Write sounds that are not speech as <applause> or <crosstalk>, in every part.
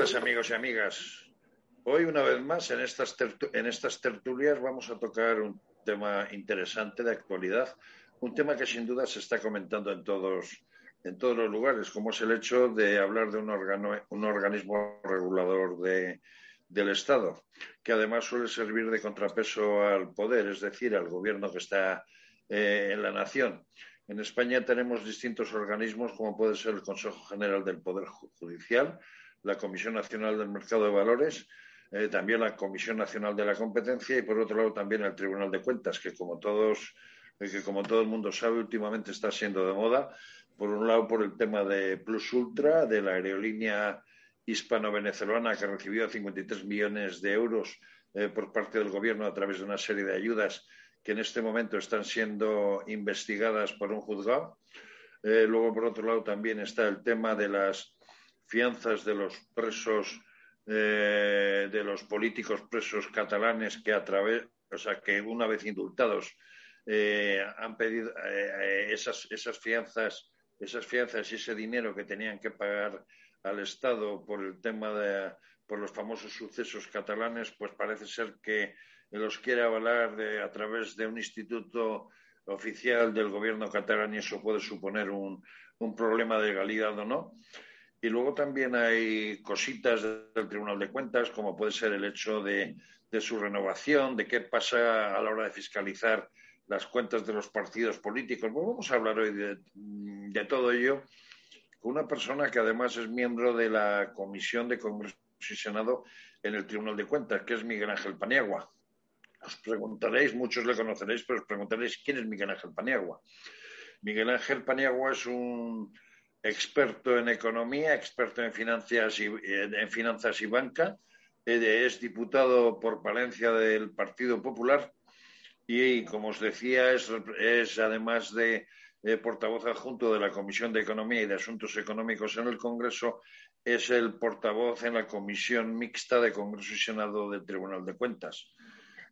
Tardes, amigos y amigas. Hoy, una vez más, en estas, tertulias vamos a tocar un tema interesante de actualidad, un tema que sin duda se está comentando en todos, en todos los lugares, como es el hecho de hablar de un, órgano, un organismo regulador de, del Estado, que además suele servir de contrapeso al poder, es decir, al gobierno que está eh, en la nación. En España tenemos distintos organismos, como puede ser el Consejo General del Poder Judicial, la Comisión Nacional del Mercado de Valores, eh, también la Comisión Nacional de la Competencia y, por otro lado, también el Tribunal de Cuentas, que como todos, eh, que como todo el mundo sabe, últimamente está siendo de moda. Por un lado, por el tema de Plus Ultra, de la aerolínea hispano-venezolana que recibió 53 millones de euros eh, por parte del Gobierno a través de una serie de ayudas que en este momento están siendo investigadas por un juzgado. luego, por otro lado, también está el tema de las fianzas de los presos eh, de los políticos presos catalanes que a través, o sea, que una vez indultados eh, han pedido eh, esas, esas fianzas, esas fianzas y ese dinero que tenían que pagar al Estado por el tema de por los famosos sucesos catalanes, pues parece ser que los quiere avalar de, a través de un instituto oficial del gobierno catalán y eso puede suponer un, un problema de legalidad o no. Y luego también hay cositas del Tribunal de Cuentas, como puede ser el hecho de, su renovación, de qué pasa a la hora de fiscalizar las cuentas de los partidos políticos. Pues vamos a hablar hoy de, todo ello con una persona que además es miembro de la Comisión de Congreso y Senado en el Tribunal de Cuentas, que es Miguel Ángel Paniagua. Os preguntaréis, muchos le conoceréis, pero os preguntaréis quién es Miguel Ángel Paniagua. Miguel Ángel Paniagua es un experto en economía, experto en finanzas y, en finanzas y banca. Es diputado por Palencia del Partido Popular y, como os decía, es, además de portavoz adjunto de la Comisión de Economía y de Asuntos Económicos en el Congreso, es el portavoz en la Comisión Mixta de Congreso y Senado del Tribunal de Cuentas.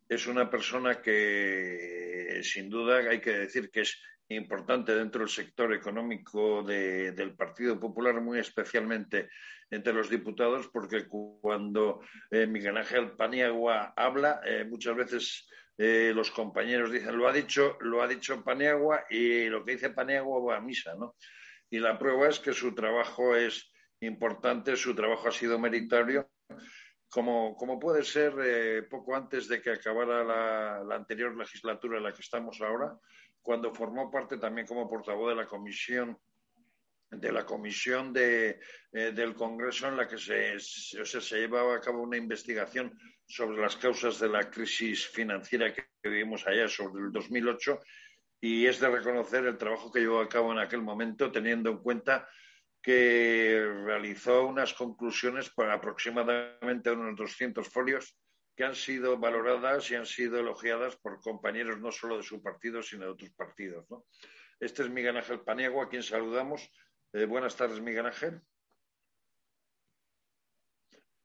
Es una persona que, sin duda, hay que decir que es importante dentro del sector económico del Partido Popular, muy especialmente entre los diputados, porque cuando eh, Miguel Ángel Paniagua habla, eh, muchas veces eh, los compañeros dicen lo ha dicho, lo ha dicho Paniagua y lo que dice Paniagua va a misa, ¿no? Y la prueba es que su trabajo es importante, su trabajo ha sido meritorio, como, como puede ser poco antes de que acabara la, la anterior legislatura en la que estamos ahora, cuando formó parte también como portavoz de la comisión de la comisión de, eh, del Congreso en la que se, se, llevaba a cabo una investigación sobre las causas de la crisis financiera que vivimos allá sobre el 2008 y es de reconocer el trabajo que llevó a cabo en aquel momento teniendo en cuenta que realizó unas conclusiones por aproximadamente unos 200 folios que han sido valoradas y han sido elogiadas por compañeros no solo de su partido, sino de otros partidos. Este es Miguel Ángel Paniagua, a quien saludamos. Eh, buenas tardes, Miguel Ángel.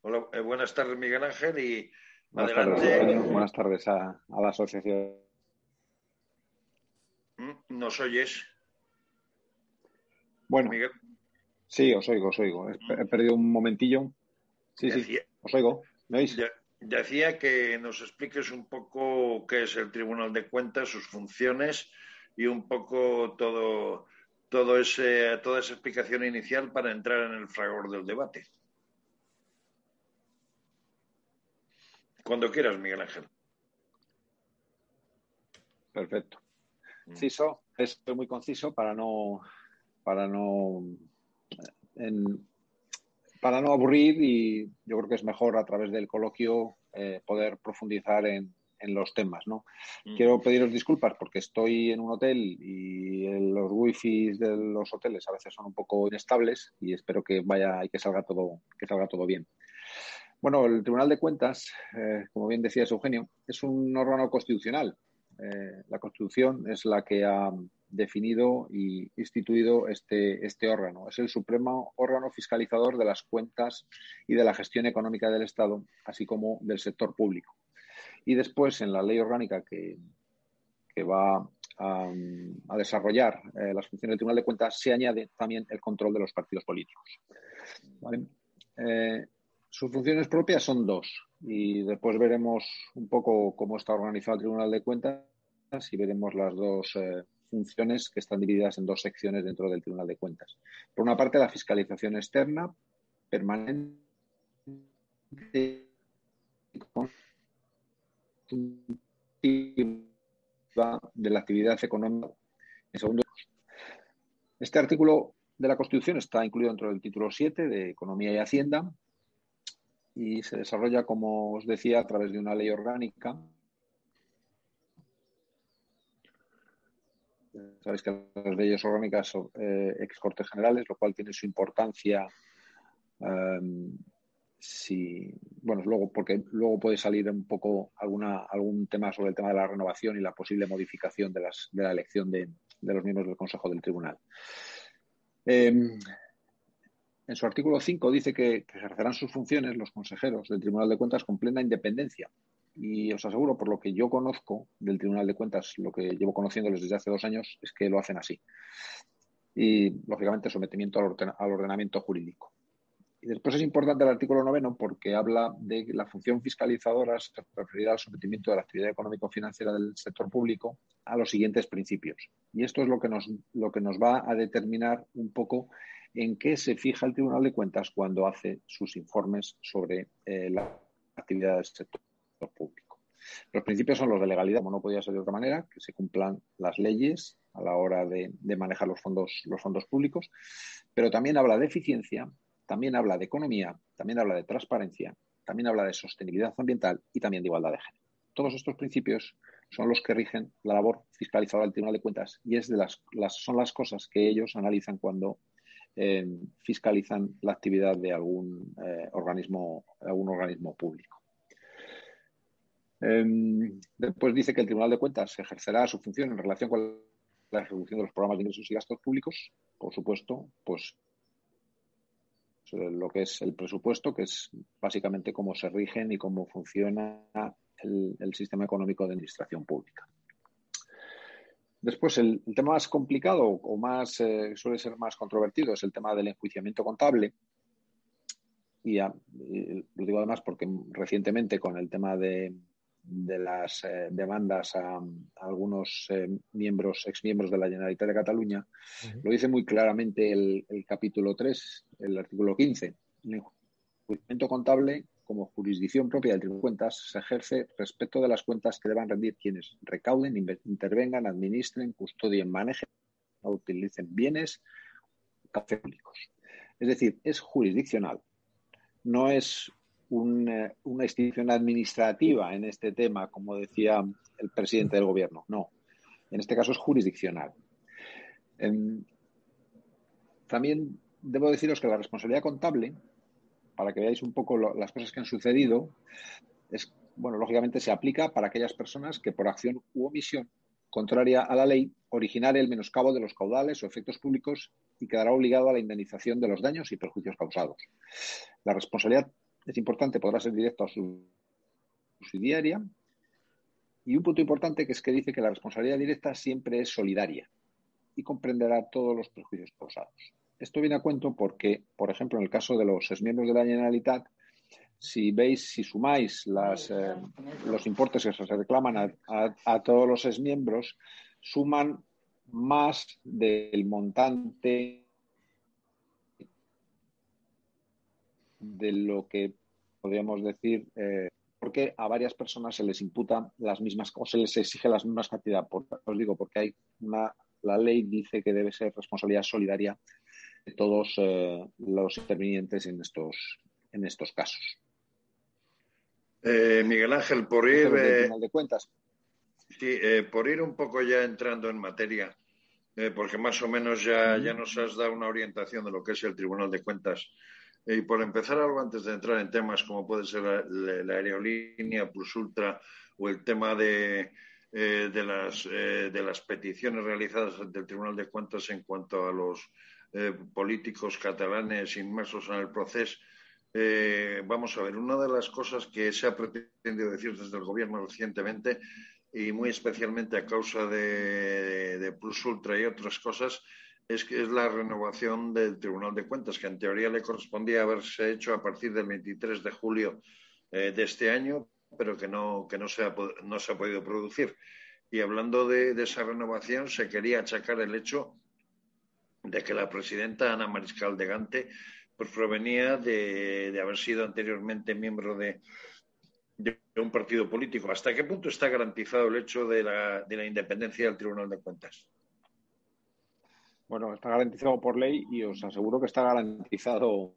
Hola, eh, buenas tardes, Miguel Ángel. Y buenas Tardes, buenas tardes a, la asociación. ¿Mm? ¿Nos oyes? Bueno, Miguel. sí, os oigo, os oigo. He, perdido un momentillo. Sí, sí, os oigo. ¿Me oís? Decía que nos expliques un poco qué es el Tribunal de Cuentas, sus funciones y un poco todo, todo ese, toda esa explicación inicial para entrar en el fragor del debate. Cuando quieras, Miguel Ángel. Perfecto. Ciso, mm. es muy conciso para no, para no para no aburrir y yo creo que es mejor a través del coloquio eh, poder profundizar en, los temas, ¿no? Mm. Quiero pediros disculpas porque estoy en un hotel y los wifi de los hoteles a veces son un poco inestables y espero que vaya y que salga todo, que salga todo bien. Bueno, el Tribunal de Cuentas, eh, como bien decía Eugenio, es un órgano constitucional. Eh, la Constitución es la que ha definido y instituido este, este órgano. Es el supremo órgano fiscalizador de las cuentas y de la gestión económica del Estado, así como del sector público. Y después, en la ley orgánica que, que va a, desarrollar eh, las funciones del Tribunal de Cuentas, se añade también el control de los partidos políticos. Eh, sus funciones propias son dos y después veremos un poco cómo está organizado el Tribunal de Cuentas y veremos las dos eh, funciones que están divididas en dos secciones dentro del Tribunal de Cuentas. Por una parte, la fiscalización externa permanente de la actividad económica. Este artículo de la Constitución está incluido dentro del título 7 de Economía y Hacienda y se desarrolla, como os decía, a través de una ley orgánica Sabéis que las leyes orgánicas son eh, ex cortes generales, lo cual tiene su importancia. Si, bueno, luego, porque luego puede salir un poco alguna, algún tema sobre el tema de la renovación y la posible modificación de, las, de la elección de, los miembros del Consejo del Tribunal. Em, en su artículo 5 dice que, que, ejercerán sus funciones los consejeros del Tribunal de Cuentas con plena independencia y os aseguro, por lo que yo conozco del Tribunal de Cuentas, lo que llevo conociéndoles desde hace dos años, es que lo hacen así. Y, lógicamente, sometimiento al, ordenamiento jurídico. Y después es importante el artículo noveno porque habla de la función fiscalizadora se referirá al sometimiento de la actividad económico-financiera del sector público a los siguientes principios. Y esto es lo que nos, lo que nos va a determinar un poco en qué se fija el Tribunal de Cuentas cuando hace sus informes sobre eh, la actividad del sector público. Los principios son los de legalidad, como no podía ser de otra manera, que se cumplan las leyes a la hora de, manejar los fondos, los fondos públicos, pero también habla de eficiencia, también habla de economía, también habla de transparencia, también habla de sostenibilidad ambiental y también de igualdad de género. Todos estos principios son los que rigen la labor fiscalizadora del Tribunal de Cuentas y es de las, son las cosas que ellos analizan cuando eh, fiscalizan la actividad de algún eh, organismo, algún organismo público. Em, después dice que el Tribunal de Cuentas ejercerá su función en relación con la ejecución de los programas de ingresos y gastos públicos, por supuesto, pues lo que es el presupuesto, que es básicamente cómo se rigen y cómo funciona el, sistema económico de administración pública. Después, el, tema más complicado o más eh, suele ser más controvertido es el tema del enjuiciamiento contable. y lo digo además porque recientemente con el tema de, de las eh, demandas a, algunos eh, miembros, exmiembros de la Generalitat de Cataluña, lo dice muy claramente el, capítulo 3, el artículo 15. El enjuiciamiento contable, como jurisdicción propia del Tribunal de Cuentas, se ejerce respecto de las cuentas que deban rendir quienes recauden, intervengan, administren, custodien, manejen o utilicen bienes públicos. Es decir, es jurisdiccional. No es una institución administrativa en este tema, como decía el presidente del gobierno. No, en este caso es jurisdiccional. Em, también debo deciros que la responsabilidad contable, para que veáis un poco las cosas que han sucedido, es, bueno, lógicamente se aplica para aquellas personas que por acción u omisión contraria a la ley originare el menoscabo de los caudales o efectos públicos y quedará obligado a la indemnización de los daños y perjuicios causados. La responsabilidad es importante, podrá ser directo a su subsidiaria. Y un punto importante que es que dice que la responsabilidad directa siempre es solidaria y comprenderá todos los perjuicios causados. Esto viene a cuento porque, por ejemplo, en el caso de los exmiembros de la Generalitat, si veis, si sumáis las, eh, los importes que se reclaman a, a todos los exmiembros, suman más del montante de lo que podríamos decir, eh, porque a varias personas se les imputa las mismas o se les exige las mismas cantidades. os digo, porque hay una, la ley dice que debe ser responsabilidad solidaria todos eh, los intervinientes en estos, en estos casos. Eh, Miguel Ángel, por ir, de cuentas. Sí, por ir un poco ya entrando en materia, porque más o menos ya, ya nos has dado una orientación de lo que es el Tribunal de Cuentas. Y por empezar algo antes de entrar en temas como puede ser la, aerolínea Plus Ultra o el tema de, eh, de, las, eh, de las peticiones realizadas ante el Tribunal de Cuentas en cuanto a los eh, políticos catalanes inmersos en el proceso, vamos a ver, una de las cosas que se ha pretendido decir desde el Gobierno recientemente y muy especialmente a causa de, de Plus Ultra y otras cosas, es es la renovación del Tribunal de Cuentas, que en teoría le correspondía haberse hecho a partir del 23 de julio eh, de este año, pero que no, que no, se, ha, no se ha podido producir. Y hablando de, esa renovación, se quería achacar el hecho de que la presidenta Ana Mariscal de Gante pues provenía de, haber sido anteriormente miembro de, de, un partido político. ¿Hasta qué punto está garantizado el hecho de la, de la independencia del Tribunal de Cuentas? Bueno, está garantizado por ley y os aseguro que está garantizado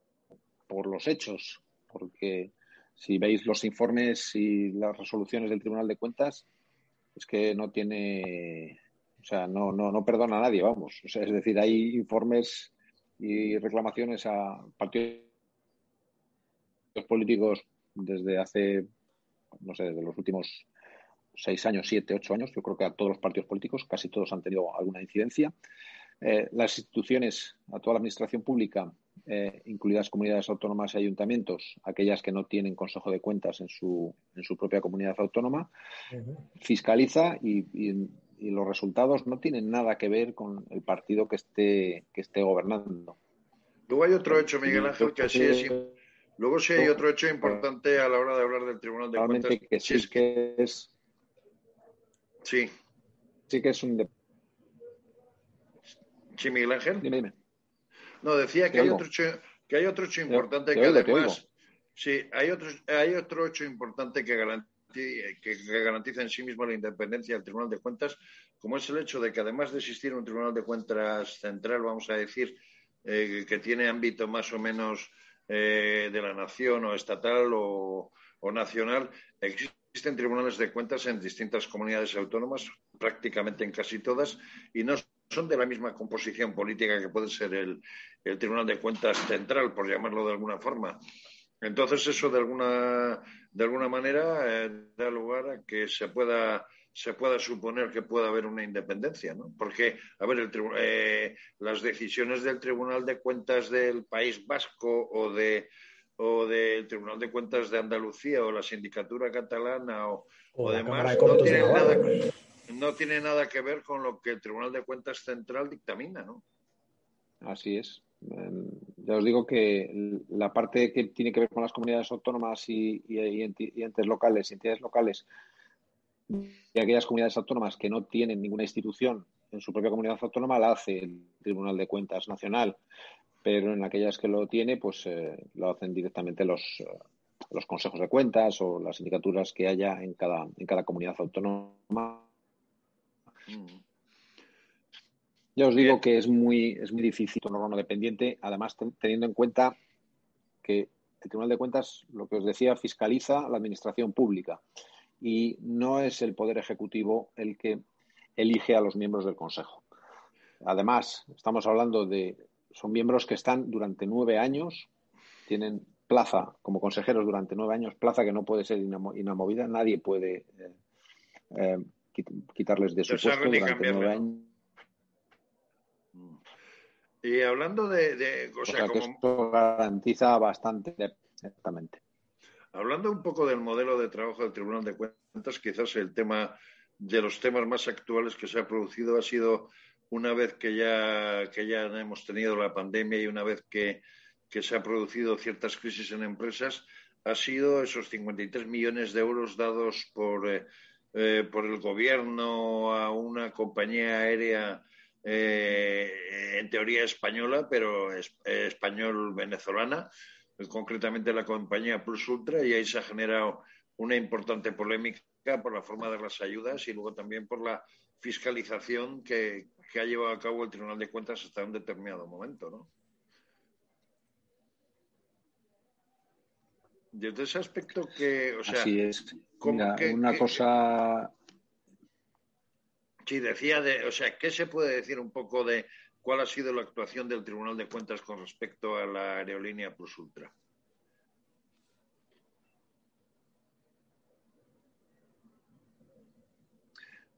por los hechos, porque si veis los informes y las resoluciones del Tribunal de Cuentas, es que no tiene, o sea, no, no, no perdona a nadie, vamos. Es decir, hay informes y reclamaciones a partidos políticos desde hace, no sé, desde los últimos seis años, siete, ocho años. Yo creo que a todos los partidos políticos, casi todos han tenido alguna incidencia. Eh, las instituciones, a toda la administración pública, eh, incluidas comunidades autónomas y ayuntamientos, aquellas que no tienen consejo de cuentas en su, en su propia comunidad autónoma, fiscaliza y, los resultados no tienen nada que ver con el partido que esté, que esté gobernando. Luego hay otro hecho, Miguel Ángel, que así es. Luego sí hay otro hecho importante a la hora de hablar del Tribunal de Cuentas. Que sí, es que es. Sí. Sí que es un Sí, Miguel Ángel. Dime, No, decía que hay, otro hecho, que hay otro hecho importante que además. Sí, hay otro, hay otro hecho importante que garantiza, que, garantiza en sí mismo la independencia del Tribunal de Cuentas, como es el hecho de que además de existir un Tribunal de Cuentas central, vamos a decir, eh, que tiene ámbito más o menos eh, de la nación o estatal o, o nacional, existen tribunales de cuentas en distintas comunidades autónomas, prácticamente en casi todas, y no son de la misma composición política que puede ser el, Tribunal de Cuentas Central, por llamarlo de alguna forma. Entonces, eso de alguna, de alguna manera eh, da lugar a que se pueda, se pueda suponer que pueda haber una independencia, ¿no? Porque, a ver, el, eh, las decisiones del Tribunal de Cuentas del País Vasco o de o del Tribunal de Cuentas de Andalucía o la Sindicatura Catalana o, o demás no tienen nada no tiene nada que ver con lo que el Tribunal de Cuentas Central dictamina, ¿no? Así es. Em, ya os digo que la parte que tiene que ver con las comunidades autónomas y, entes locales, entidades locales, y aquellas comunidades autónomas que no tienen ninguna institución en su propia comunidad autónoma, la hace el Tribunal de Cuentas Nacional. Pero en aquellas que lo tiene, pues eh, lo hacen directamente los, los consejos de cuentas o las sindicaturas que haya en cada, en cada comunidad autónoma ya os digo que es muy, es muy difícil un órgano dependiente, además teniendo en cuenta que el Tribunal de Cuentas, lo que os decía, fiscaliza la administración pública y no es el Poder Ejecutivo el que elige a los miembros del Consejo. Además, estamos hablando de, son miembros que están durante nueve años, tienen plaza como consejeros durante nueve años, plaza que no puede ser inamovida, nadie puede eh, eh, quitarles de su puesto durante nueve años. Y hablando de, o sea, como... esto garantiza bastante exactamente. Hablando un poco del modelo de trabajo del Tribunal de Cuentas, quizás el tema de los temas más actuales que se ha producido ha sido una vez que ya, que ya hemos tenido la pandemia y una vez que, que se han producido ciertas crisis en empresas, ha sido esos 53 millones de euros dados por eh, eh, por el gobierno a una compañía aérea eh, en teoría española, pero español-venezolana, concretamente la compañía Plus Ultra, y ahí se ha generado una importante polémica por la forma de las ayudas y luego también por la fiscalización que, ha llevado a cabo el Tribunal de Cuentas hasta un determinado momento, ¿no? Desde ese aspecto que, o sea, Así es. una cosa. Sí, decía de, o sea, ¿qué se puede decir un poco de cuál ha sido la actuación del Tribunal de Cuentas con respecto a la aerolínea Plus Ultra?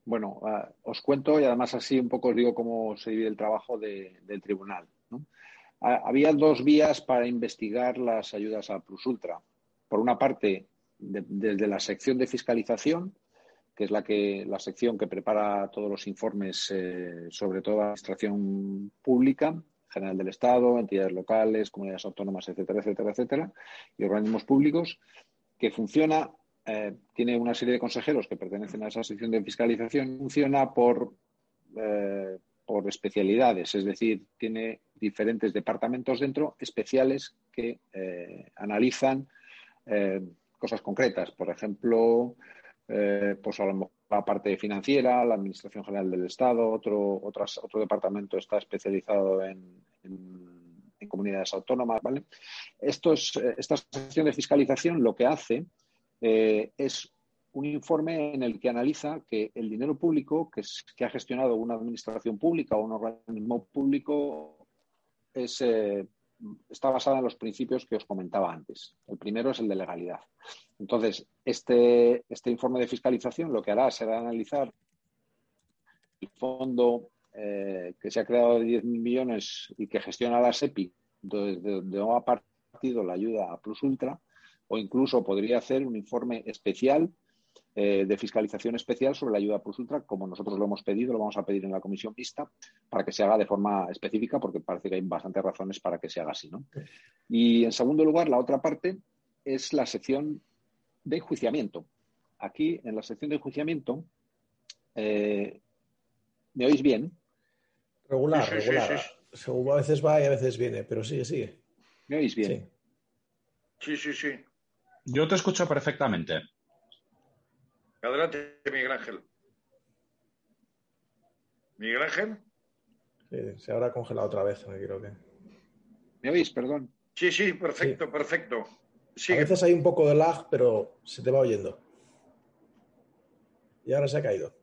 Bueno, uh, os cuento y además así un poco os digo cómo se divide el trabajo de, del tribunal. ¿no? Uh, había dos vías para investigar las ayudas a Plus Ultra por una parte, de, desde la sección de fiscalización, que es la, que, la sección que prepara todos los informes eh, sobre toda la administración pública, general del Estado, entidades locales, comunidades autónomas, etcétera, etcétera, etcétera, y organismos públicos, que funciona, eh, tiene una serie de consejeros que pertenecen a esa sección de fiscalización, funciona por, eh, por especialidades, es decir, tiene diferentes departamentos dentro especiales que eh, analizan eh, cosas concretas. Por ejemplo, eh, pues a lo mejor la parte financiera, la Administración General del Estado, otro, otro departamento está especializado en, comunidades autónomas. ¿vale? Esto es, eh, esta sección de fiscalización lo que hace eh, es un informe en el que analiza que el dinero público que, ha gestionado una administración pública o un organismo público es está basada en los principios que os comentaba antes. El primero es el de legalidad. Entonces, este, este informe de fiscalización lo que hará será analizar el fondo eh, que se ha creado de 10.000 millones y que gestiona la SEPI, desde donde ha partido la ayuda a Plus Ultra, o incluso podría hacer un informe especial eh, de fiscalización especial sobre la ayuda Plus Ultra, como nosotros lo hemos pedido, lo vamos a pedir en la comisión vista, para que se haga de forma específica, porque parece que hay bastantes razones para que se haga así. ¿no? Y en segundo lugar, la otra parte es la sección de enjuiciamiento. Aquí, en la sección de enjuiciamiento, eh, ¿me oís bien? Regular, sí, sí, regular. Sí, a veces va y a veces viene, pero sigue, sigue. ¿Me oís bien? Sí, sí, sí. Yo te escucho perfectamente. Adelante, Miguel Ángel. Miguel Ángel. Sí, se habrá congelado otra vez, creo que. ¿Me oís? Perdón. Sí, sí, perfecto, sí. perfecto. Sigue. A veces hay un poco de lag, pero se te va oyendo. Y ahora se ha caído.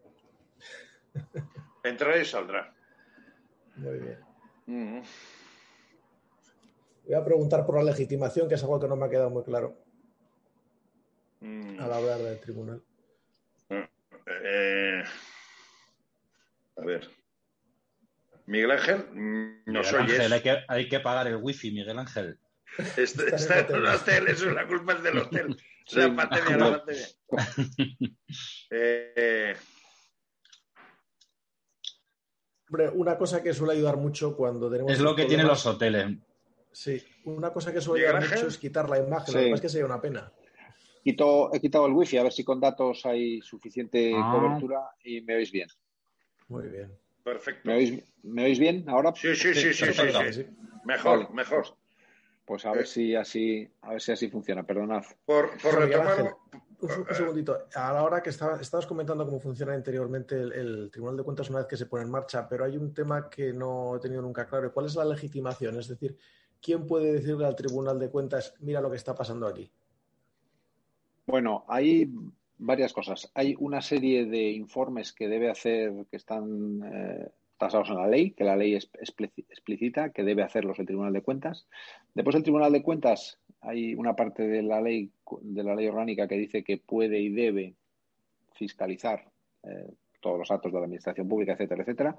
Entrará y saldrá. Muy bien. Mm. Voy a preguntar por la legitimación, que es algo que no me ha quedado muy claro mm. al hablar del tribunal. Eh, a ver. Miguel Ángel, nos Miguel Ángel, hay, que, hay que pagar el wifi, Miguel Ángel. Está, está en el hotel, eso la culpa es del hotel. <laughs> Sí, la pandemia, la pandemia. eh, Hombre, una cosa que suele ayudar mucho cuando tenemos. Es lo que tienen los hoteles. Sí, una cosa que suele ayudar mucho es quitar la imagen. Sí. Lo que pasa es que sería una pena. Quito, he quitado el wifi a ver si con datos hay suficiente ah. cobertura y me oís bien. Muy bien. Perfecto. ¿Me oís, ¿me oís bien ahora? Sí, sí, sí, sí, sí, sí, Mejor, vale. mejor. Pues a ver eh. si así, a ver si así funciona, perdonad. Por, por retomar. Un, un, segundito. A la hora que estaba, estabas comentando cómo funciona interiormente el, el, Tribunal de Cuentas una vez que se pone en marcha, pero hay un tema que no he tenido nunca claro. ¿Cuál es la legitimación? Es decir, ¿quién puede decirle al Tribunal de Cuentas, mira lo que está pasando aquí? Bueno, hay varias cosas. Hay una serie de informes que debe hacer, que están eh, tasados en la ley, que la ley es explícita, que debe hacerlos el Tribunal de Cuentas. Después el Tribunal de Cuentas hay una parte de la ley de la ley orgánica que dice que puede y debe fiscalizar eh, todos los actos de la administración pública, etcétera, etcétera.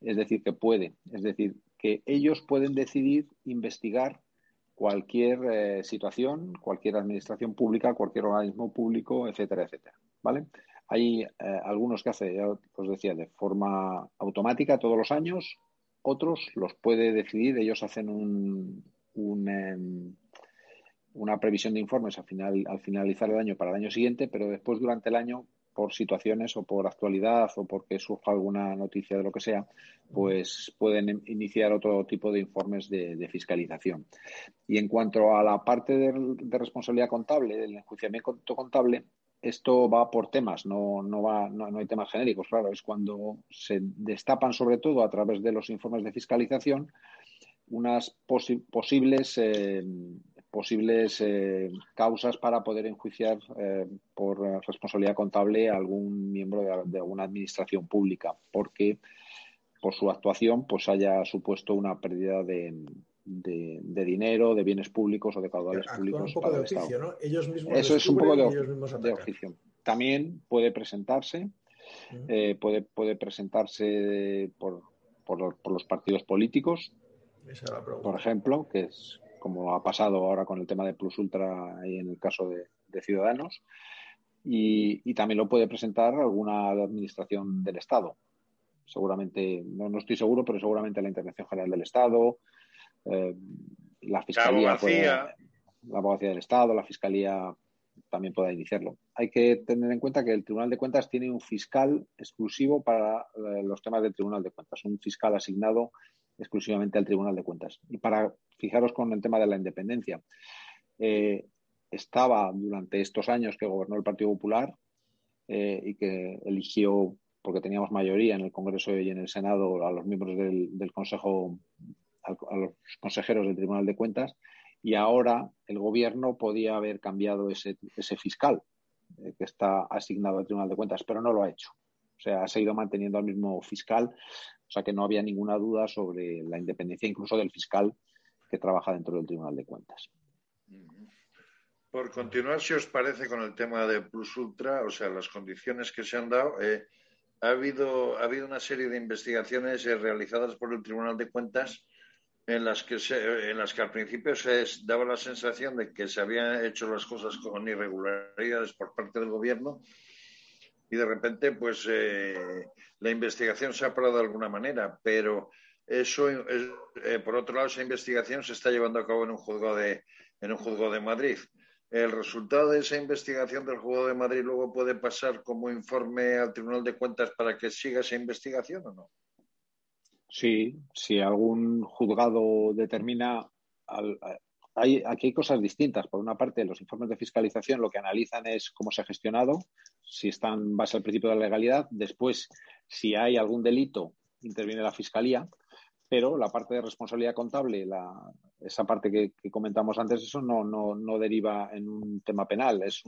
Es decir, que puede, es decir, que ellos pueden decidir investigar cualquier eh, situación, cualquier administración pública, cualquier organismo público, etcétera, etcétera. ¿Vale? Hay eh, algunos que hace, ya os decía, de forma automática todos los años, otros los puede decidir, ellos hacen un, un eh, una previsión de informes al finalizar el año para el año siguiente, pero después durante el año por situaciones o por actualidad o porque surja alguna noticia de lo que sea, pues pueden iniciar otro tipo de informes de, fiscalización. Y en cuanto a la parte de, responsabilidad contable, del enjuiciamiento contable, esto va por temas, no, no, va, no, no, hay temas genéricos, claro, es cuando se destapan sobre todo a través de los informes de fiscalización unas posi posibles eh, posibles eh, causas para poder enjuiciar eh, por responsabilidad contable a algún miembro de, alguna administración pública, porque por su actuación pues haya supuesto una pérdida de, dinero, de bienes públicos o de caudales públicos. Un poco de oficio, ¿no? Ellos mismos Eso es un poco de, oficio. También puede presentarse, eh, puede, puede presentarse por, por, los partidos políticos, por ejemplo, que es como ha pasado ahora con el tema de Plus Ultra y en el caso de, Ciudadanos. Y, también lo puede presentar alguna administración del Estado. Seguramente, no, no estoy seguro, pero seguramente la Intervención General del Estado, eh, la Fiscalía, la la abogacía del Estado, la Fiscalía también pueda iniciarlo. Hay que tener en cuenta que el Tribunal de Cuentas tiene un fiscal exclusivo para eh, los temas del Tribunal de Cuentas, un fiscal asignado exclusivamente al Tribunal de Cuentas. Y para fijaros con el tema de la independencia, eh, estaba durante estos años que gobernó el Partido Popular eh, y que eligió, porque teníamos mayoría en el Congreso y en el Senado, a los miembros del, Consejo, a los consejeros del Tribunal de Cuentas, y ahora el Gobierno podía haber cambiado ese, ese fiscal eh, que está asignado al Tribunal de Cuentas, pero no lo ha hecho. O sea, ha seguido manteniendo al mismo fiscal, o sea que no había ninguna duda sobre la independencia incluso del fiscal que trabaja dentro del Tribunal de Cuentas. Por continuar, si os parece, con el tema de Plus Ultra, o sea, las condiciones que se han dado, eh, ha, habido, ha habido una serie de investigaciones eh, realizadas por el Tribunal de Cuentas en las que en las que al principio se daba la sensación de que se habían hecho las cosas con irregularidades por parte del gobierno y de repente pues eh, la investigación se ha parado de alguna manera pero eso eh, por otro lado esa investigación se está llevando a cabo en un juzgado de en un juzgado de Madrid el resultado de esa investigación del juzgado de Madrid luego puede pasar como informe al Tribunal de Cuentas para que siga esa investigación o no Sí, si algún juzgado determina. Hay, aquí hay cosas distintas. Por una parte, los informes de fiscalización lo que analizan es cómo se ha gestionado, si están en base al principio de la legalidad. Después, si hay algún delito, interviene la fiscalía. Pero la parte de responsabilidad contable, esa parte que, comentamos antes, eso no, deriva en un tema penal. Es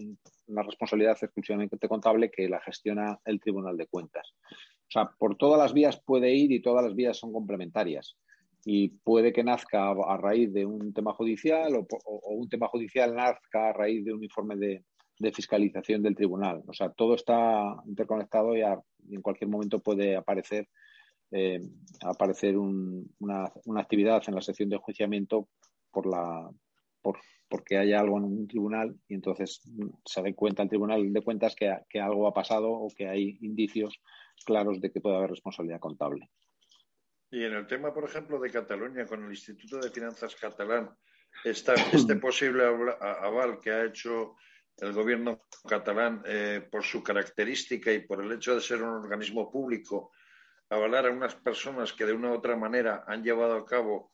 una responsabilidad exclusivamente contable que la gestiona el Tribunal de Cuentas. O sea, por todas las vías puede ir y todas las vías son complementarias. Y puede que nazca a raíz de un tema judicial o, un tema judicial nazca a raíz de un informe de, fiscalización del tribunal. O sea, todo está interconectado y, en cualquier momento puede aparecer, eh, aparecer una, actividad en la sección de enjuiciamiento por la, por, porque haya algo en un tribunal y entonces se dé cuenta el tribunal de cuentas que, que algo ha pasado o que hay indicios claros de que puede haber responsabilidad contable. Y en el tema, por ejemplo, de Cataluña, con el Instituto de Finanzas catalán, está <clears throat> este posible aval que ha hecho el gobierno catalán eh, por su característica y por el hecho de ser un organismo público, avalar a unas personas que de una u otra manera han llevado a cabo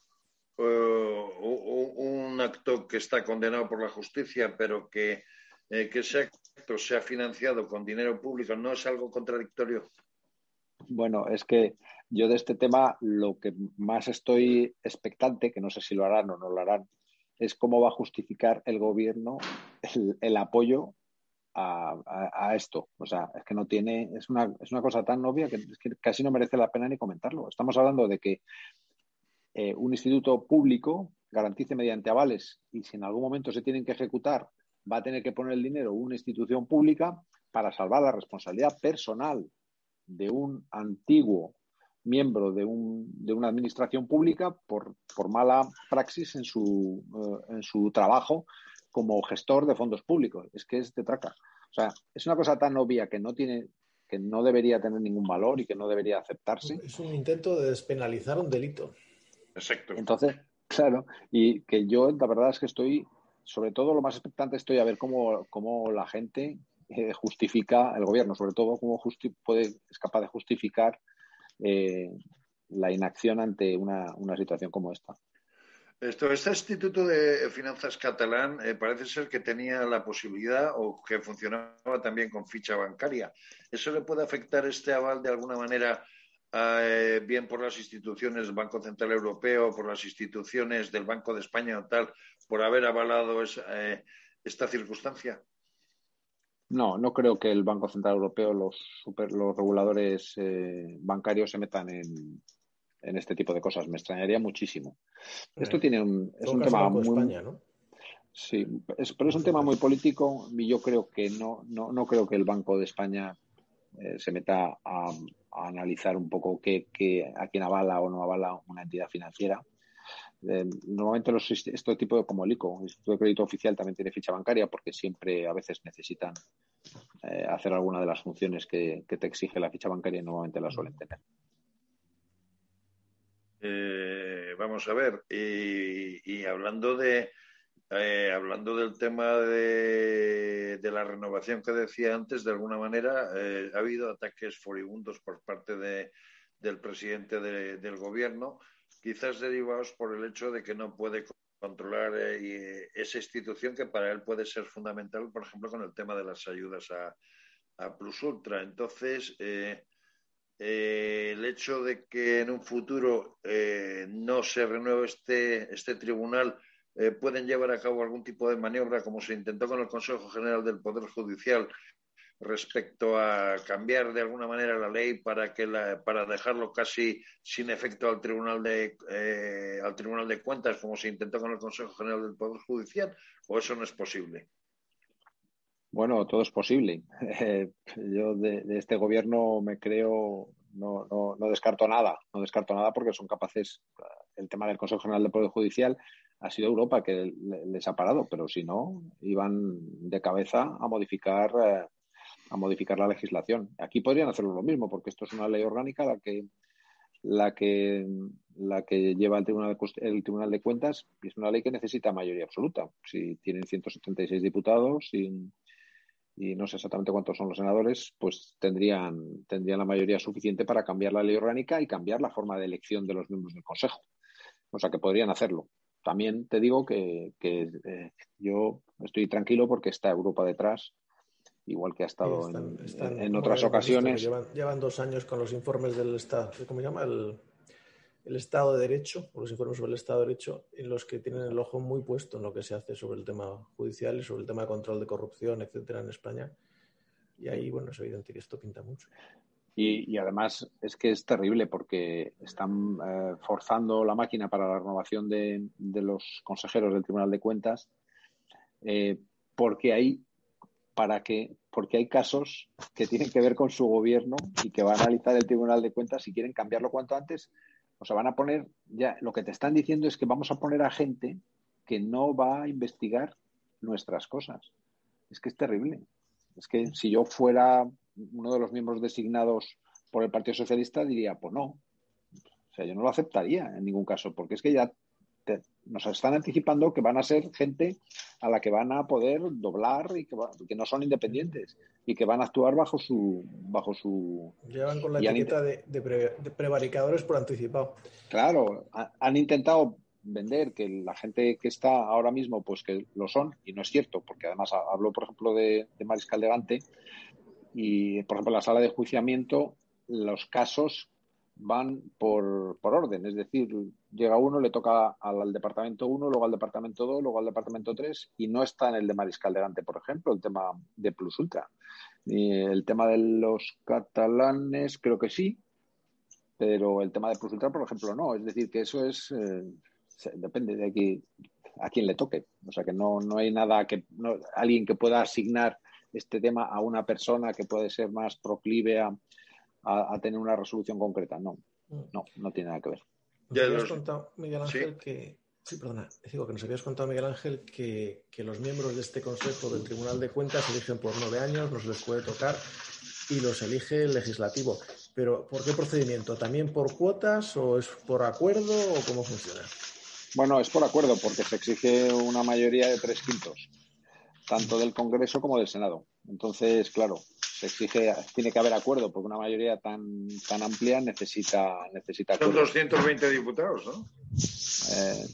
eh, un acto que está condenado por la justicia, pero que, eh, que ese acto se ha financiado con dinero público, ¿no es algo contradictorio? Bueno, es que yo de este tema lo que más estoy expectante, que no sé si lo harán o no lo harán, es cómo va a justificar el gobierno el, apoyo a, esto. O sea, es que no tiene, es una, es una cosa tan obvia que, casi no merece la pena ni comentarlo. Estamos hablando de que eh, un instituto público garantice mediante avales y si en algún momento se tienen que ejecutar, va a tener que poner el dinero una institución pública para salvar la responsabilidad personal de un antiguo miembro de, un, de una administración pública por, por mala praxis en su, eh, en su trabajo como gestor de fondos públicos. Es que es de traca. O sea, es una cosa tan obvia que no tiene que no debería tener ningún valor y que no debería aceptarse. Es un intento de despenalizar un delito. Exacto. Entonces, claro, y que yo la verdad es que estoy, sobre todo lo más expectante estoy a ver cómo, cómo la gente eh, justifica, el gobierno sobre todo, cómo puede, es capaz de justificar eh, la inacción ante una, situación como esta. Esto, este Instituto de Finanzas catalán eh, parece ser que tenía la posibilidad o que funcionaba también con ficha bancaria. ¿Eso le puede afectar este aval de alguna manera bien por las instituciones del Banco Central Europeo, por las instituciones del Banco de España o tal, por haber avalado eh, esta circunstancia? No, no creo que el Banco Central Europeo, los, los reguladores eh, bancarios se metan en, este tipo de cosas. Me extrañaría muchísimo. Esto tiene un, es un tema muy. España, ¿no? Sí, pero es un tema muy político y yo creo que no, no, no creo que el Banco de España eh, se meta a, analizar un poco qué, a quién avala o no avala una entidad financiera. Eh, normalmente los, este tipo de, como el ICO, el Instituto de Crédito Oficial, también tiene ficha bancaria porque siempre a veces necesitan eh, hacer alguna de las funciones que, te exige la ficha bancaria y normalmente la suelen tener. vamos a ver, y hablando de, eh, hablando del tema de, la renovación que decía antes, de alguna manera eh, ha habido ataques furibundos por parte del presidente del gobierno, quizás derivados por el hecho de que no puede controlar eh, esa institución que para él puede ser fundamental, por ejemplo, con el tema de las ayudas a, Plus Ultra. Entonces, el hecho de que en un futuro no se renueve este, este tribunal eh, pueden llevar a cabo algún tipo de maniobra, como se intentó con el Consejo General del Poder Judicial respecto a cambiar de alguna manera la ley para que para dejarlo casi sin efecto al Tribunal de eh, al Tribunal de Cuentas, como se intentó con el Consejo General del Poder Judicial, o eso no es posible. Bueno, todo es posible. yo de, este gobierno me creo, no, no, no, descarto nada, no descarto nada porque son capaces, el tema del Consejo General del Poder Judicial ha sido Europa que les ha parado, pero si no, iban de cabeza a modificar, eh, a modificar la legislación. Aquí podrían hacerlo lo mismo, porque esto es una ley orgánica la que, la que, la que lleva el Tribunal, de, el Tribunal de Cuentas y es una ley que necesita mayoría absoluta. Si tienen 176 diputados y, y no sé exactamente cuántos son los senadores, pues tendrían, tendrían la mayoría suficiente para cambiar la ley orgánica y cambiar la forma de elección de los miembros del Consejo. O sea que podrían hacerlo también te digo que, eh, yo estoy tranquilo porque está Europa detrás, igual que ha estado en, otras ocasiones. Llevan, dos años con los informes del Estado, ¿cómo se llama? El, Estado de Derecho, o los informes sobre el Estado de Derecho, en los que tienen el ojo muy puesto en lo que se hace sobre el tema judicial y sobre el tema de control de corrupción, etcétera, en España. Y ahí, bueno, es evidente que esto pinta mucho. Y, además es que es terrible porque están eh, forzando la máquina para la renovación de, los consejeros del Tribunal de Cuentas eh, porque hay para que porque hay casos que tienen que ver con su gobierno y que va a analizar el Tribunal de Cuentas si quieren cambiarlo cuanto antes. O sea, van a poner ya lo que te están diciendo es que vamos a poner a gente que no va a investigar nuestras cosas. Es que es terrible. Es que si yo fuera uno de los miembros designados por el Partido Socialista diría, pues no. O sea, yo no lo aceptaría en ningún caso, porque es que ya nos están anticipando que van a ser gente a la que van a poder doblar y que, no son independientes y que van a actuar bajo su bajo su llevan con la etiqueta de, prevaricadores por anticipado. Claro han intentado vender que la gente que está ahora mismo pues que lo son y no es cierto porque además hablo por ejemplo de, de Mariscal de Gante y, por ejemplo, en la sala de juiciamiento, los casos van por, por orden. Es decir, llega uno, le toca al, departamento 1, luego al departamento 2, luego al departamento 3 y no está en el de Mariscal Delante, por ejemplo, el tema de Plus Ultra. Y el tema de los catalanes, creo que sí, pero el tema de Plus Ultra, por ejemplo, no. Es decir, que eso es. Eh, depende de a quién le toque. O sea, que no, no hay nada que. Alguien que pueda asignar este tema a una persona que puede ser más proclive a, tener una resolución concreta. No, mm. no, no tiene nada que ver. Nos habías contado, Miguel Ángel, que. Sí, perdona, digo que nos habías contado, Miguel Ángel, que, los miembros de este Consejo del Tribunal de Cuentas se eligen por nueve años, no se les puede tocar y los elige el legislativo. Pero, ¿por qué procedimiento? ¿También por cuotas o es por acuerdo o cómo funciona? Bueno, es por acuerdo porque se exige una mayoría de tres quintos tanto del Congreso como del Senado. Entonces, claro, se exige, tiene que haber acuerdo, porque una mayoría tan, tan amplia necesita, necesita Son 220 diputados, ¿no? Eh,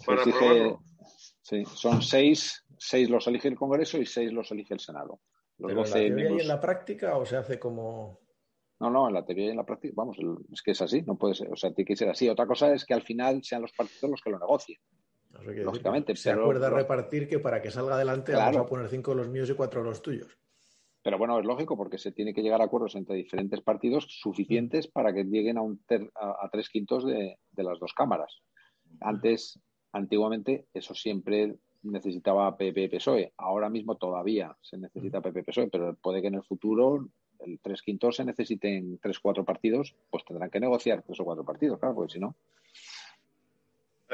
sí, son seis, seis los elige el Congreso y seis los elige el Senado. Los ¿Pero en la en la práctica o se hace como...? No, no, en la teoría y en la práctica, vamos, es que es así, no puede ser, o sea, tiene que ser así. Otra cosa es que al final sean los partidos los que lo negocien. Lógicamente. Se acuerda repartir que para que salga adelante vamos a poner cinco de los míos y cuatro de los tuyos. Pero bueno, es lógico porque se tiene que llegar a acuerdos entre diferentes partidos suficientes para que lleguen a, un a, tres quintos de, las dos cámaras. Antes, antiguamente, eso siempre necesitaba PP-PSOE. Ahora mismo todavía se necesita PP-PSOE, pero puede que en el futuro el tres quintos se necesiten tres cuatro partidos, pues tendrán que negociar tres o cuatro partidos, claro, porque si no.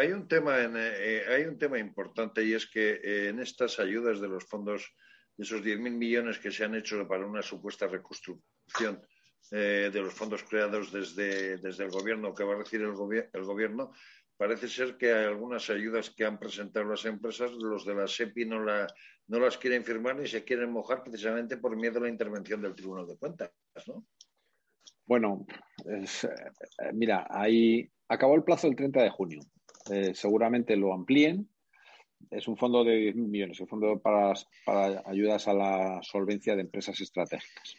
Hay un tema, eh, hay un tema importante y es que eh, en estas ayudas de los fondos de esos 10.000 millones que se han hecho para una supuesta reconstrucción eh, de los fondos creados desde, el gobierno que va a recibir el, el gobierno, parece ser que hay algunas ayudas que han presentado las empresas, los de la SEPI no, la, no las quieren firmar ni se quieren mojar precisamente por miedo a la intervención del Tribunal de Cuentas, ¿no? Bueno, mira, ahí acabó el plazo el 30 de junio. Eh, seguramente lo amplíen es un fondo de 10 millones, un fondo para, ayudas a la solvencia de empresas estratégicas.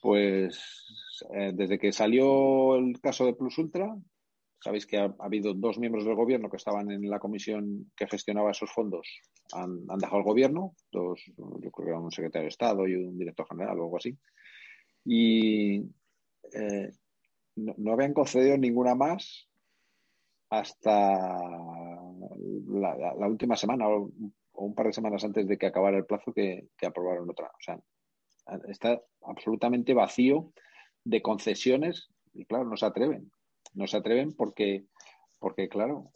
Pues eh, desde que salió el caso de Plus Ultra, sabéis que ha, habido dos miembros del gobierno que estaban en la comisión que gestionaba esos fondos, han, dejado el gobierno, dos, yo creo que era un secretario de Estado y un director general o algo así, y eh, no habían concedido ninguna más hasta la, última semana o, un par de semanas antes de que acabara el plazo que, aprobaron otra. O sea, está absolutamente vacío de concesiones y claro, no se atreven. No se atreven porque, porque claro,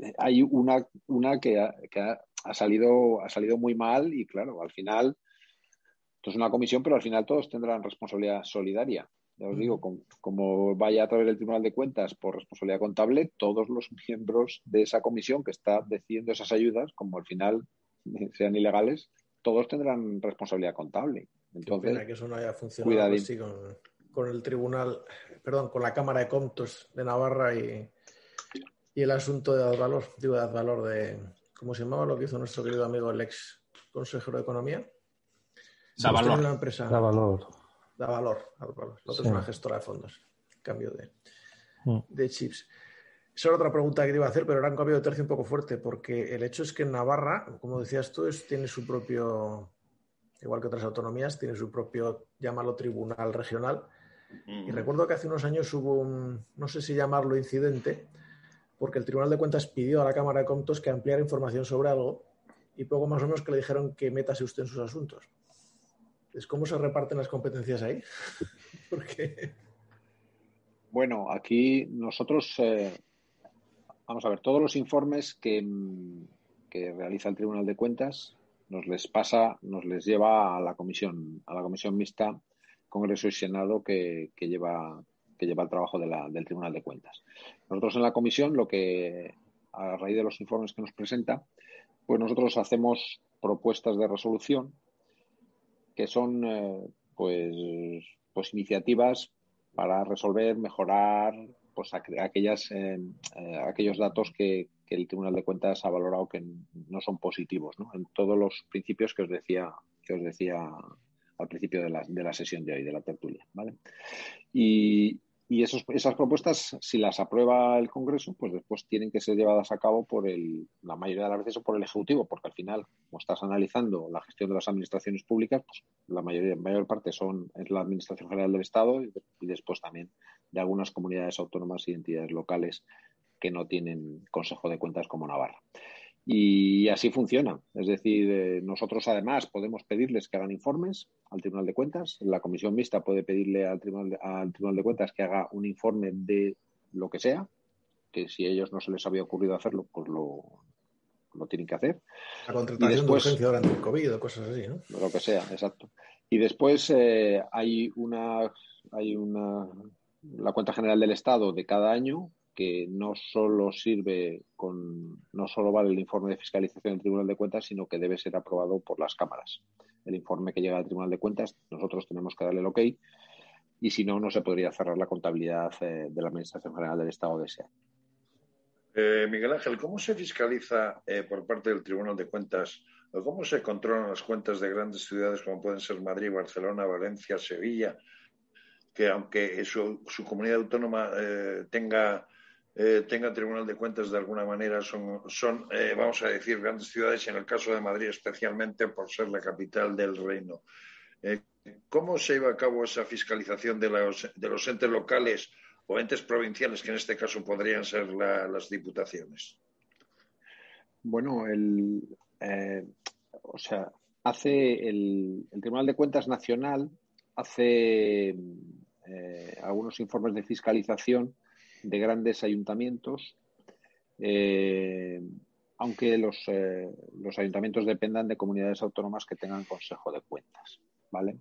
eh, hay una, una que, ha, que ha, salido, ha salido muy mal y claro, al final, esto es una comisión, pero al final todos tendrán responsabilidad solidaria. Ya os digo, como, vaya a través del Tribunal de Cuentas por responsabilidad contable, todos los miembros de esa comisión que está decidiendo esas ayudas, como al final <laughs> sean ilegales, todos tendrán responsabilidad contable. Entonces, pena que eso no haya funcionado así con, el Tribunal, perdón, con la Cámara de Comptos de Navarra y, y el asunto de Advalor, digo de Advalor, de, ¿cómo se llamaba lo que hizo nuestro querido amigo el ex consejero de Economía? Davalor. Una empresa. Davalor da valor al valor. La otra es una gestora de fondos, cambio de, mm. de chips. Esa era otra pregunta que te iba a hacer, pero era un cambio de tercio un poco fuerte, porque el hecho es que en Navarra, como decías tú, tiene su propio, igual que otras autonomías, tiene su propio, llámalo tribunal regional. Y recuerdo que hace unos años hubo un, no sé si llamarlo incidente, porque el Tribunal de Cuentas pidió a la Cámara de Comptos que ampliara información sobre algo y poco más o menos que le dijeron que metase usted en sus asuntos cómo se reparten las competencias ahí. <laughs> Porque... Bueno, aquí nosotros, eh, vamos a ver, todos los informes que, que, realiza el Tribunal de Cuentas nos les pasa, nos les lleva a la comisión, a la comisión mixta Congreso y Senado que, que lleva que lleva el trabajo del Tribunal de Cuentas. Nosotros en la comisión, lo que a raíz de los informes que nos presenta, pues nosotros hacemos propuestas de resolución que son eh, pues, pues iniciativas para resolver, mejorar pues aquellas, eh, eh, aquellos datos que, el Tribunal de Cuentas ha valorado que no son positivos, ¿no? En todos los principios que os decía, que os decía al principio de la, de la sesión de hoy, de la tertulia, ¿vale? Y, y esas propuestas, si las aprueba el Congreso, pues después tienen que ser llevadas a cabo por el, la mayoría de las veces por el Ejecutivo, porque al final, como estás analizando la gestión de las administraciones públicas, pues la mayoría, mayor parte son es la Administración General del Estado y después también de algunas comunidades autónomas y entidades locales que no tienen Consejo de Cuentas como Navarra. Y así funciona. Es decir, eh, nosotros además podemos pedirles que hagan informes al Tribunal de Cuentas. La Comisión Mixta puede pedirle al Tribunal de, al Tribunal de Cuentas que haga un informe de lo que sea, que si a ellos no se les había ocurrido hacerlo, pues lo, lo tienen que hacer. La contratación después, de urgencia durante el COVID o cosas así, ¿no? Lo que sea, exacto. Y después eh, hay una hay una la cuenta general del Estado de cada año que no solo sirve con, no solo vale el informe de fiscalización del Tribunal de Cuentas, sino que debe ser aprobado por las cámaras. El informe que llega al Tribunal de Cuentas, nosotros tenemos que darle el ok, y si no, no se podría cerrar la contabilidad eh, de la Administración General del Estado de ese eh, Miguel Ángel, ¿cómo se fiscaliza eh, por parte del Tribunal de Cuentas o cómo se controlan las cuentas de grandes ciudades como pueden ser Madrid, Barcelona, Valencia, Sevilla, que aunque su, su comunidad autónoma eh, tenga, eh, tenga tribunal de cuentas de alguna manera, son, son eh, vamos a decir, grandes ciudades, en el caso de Madrid especialmente por ser la capital del reino. ¿Cómo se lleva a cabo esa fiscalización de los, de los entes locales o entes provinciales, que en este caso podrían ser las diputaciones? Bueno, el, o sea, hace el, Tribunal de Cuentas Nacional hace eh, algunos informes de fiscalización de grandes ayuntamientos, eh, aunque los, eh, los, ayuntamientos dependan de comunidades autónomas que tengan consejo de cuentas, ¿vale?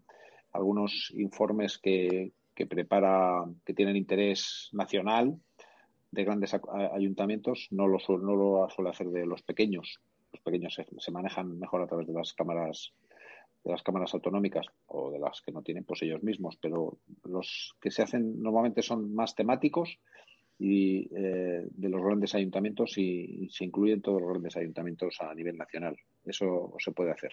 Algunos informes que, que prepara, que tienen interés nacional de grandes ayuntamientos, no lo, no lo suele hacer de los pequeños, los pequeños se, manejan mejor a través de las cámaras de las cámaras autonómicas o de las que no tienen pues ellos mismos pero los que se hacen normalmente son más temáticos y eh, de los grandes ayuntamientos y, se incluyen todos los grandes ayuntamientos a nivel nacional. Eso se puede hacer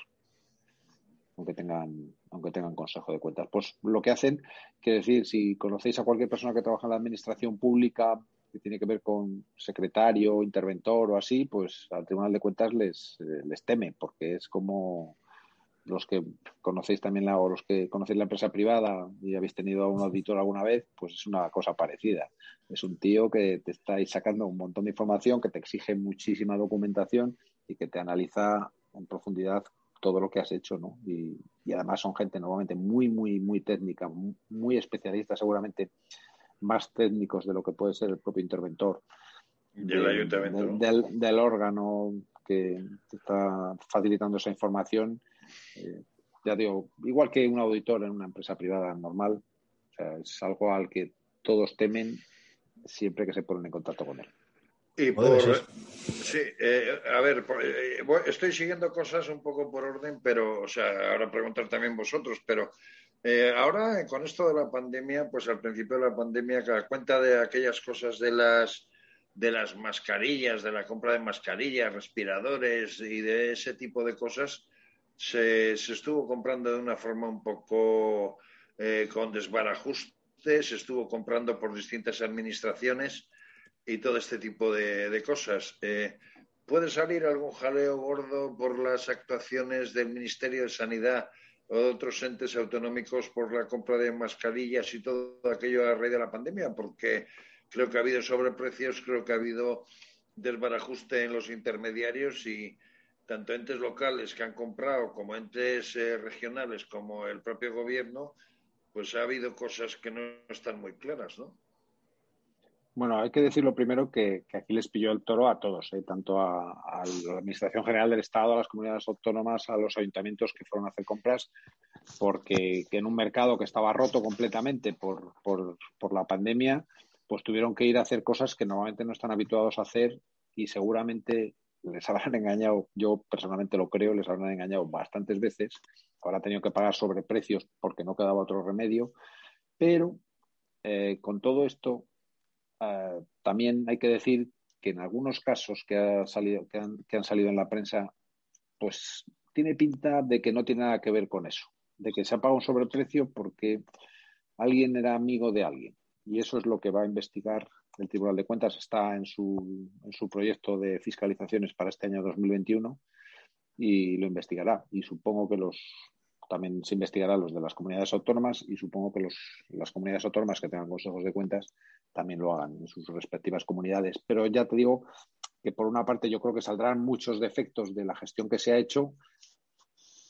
aunque tengan aunque tengan consejo de cuentas. Pues lo que hacen quiere decir si conocéis a cualquier persona que trabaja en la administración pública que tiene que ver con secretario, interventor o así, pues al Tribunal de Cuentas les, eh, les teme, porque es como los que conocéis también la, o los que conocéis la empresa privada y habéis tenido a un auditor alguna vez, pues es una cosa parecida. Es un tío que te está sacando un montón de información, que te exige muchísima documentación y que te analiza en profundidad todo lo que has hecho, ¿no? Y, y además son gente normalmente muy, muy, muy técnica, muy especialista seguramente más técnicos de lo que puede ser el propio interventor del, del, órgano que está facilitando esa información. Eh, ya digo, igual que un auditor en una empresa privada normal, es algo al que todos temen siempre que se ponen en contacto con él. Y por, sí, eh, a ver, eh, estoy siguiendo cosas un poco por orden, pero, o sea, ahora preguntar también vosotros, pero eh, ahora, con esto de la pandemia, pues al principio de la pandemia, a cuenta de aquellas cosas de las de las mascarillas, de la compra de mascarillas, respiradores y de ese tipo de cosas, se, estuvo comprando de una forma un poco eh, con desbarajuste, se estuvo comprando por distintas administraciones y todo este tipo de, cosas. Eh, ¿Puede salir algún jaleo gordo por las actuaciones del Ministerio de Sanidad o de otros entes autonómicos por la compra de mascarillas y todo aquello a raíz de la pandemia, porque creo que ha habido sobreprecios, creo que ha habido desbarajuste en los intermediarios y tanto entes locales que han comprado como entes eh, regionales como el propio gobierno, pues ha habido cosas que no están muy claras, ¿no? Bueno, hay que decirlo primero que, aquí les pilló el toro a todos, ¿eh? tanto a, la Administración General del Estado, a las comunidades autónomas, a los ayuntamientos que fueron a hacer compras, porque en un mercado que estaba roto completamente por, por, la pandemia, pues tuvieron que ir a hacer cosas que normalmente no están habituados a hacer y seguramente les habrán <laughs> engañado, yo personalmente lo creo, les habrán engañado bastantes veces, han tenido que pagar sobreprecios porque no quedaba otro remedio, pero eh, con todo esto Ah, también hay que decir que en algunos casos que, ha salido, que, han, salido en la prensa, pues tiene pinta de que no tiene nada que ver con eso, de que se ha pagado un sobreprecio porque alguien era amigo de alguien. Y eso es lo que va a investigar el Tribunal de Cuentas. Está en su, en su proyecto de fiscalizaciones para este año 2021 y lo investigará. Y supongo que los también se investigará los de las comunidades autónomas y supongo que los, las comunidades autónomas que tengan consejos de cuentas también lo hagan en sus respectivas comunidades. Pero ya te digo que por una parte yo creo que saldrán muchos defectos de la gestión que se ha hecho,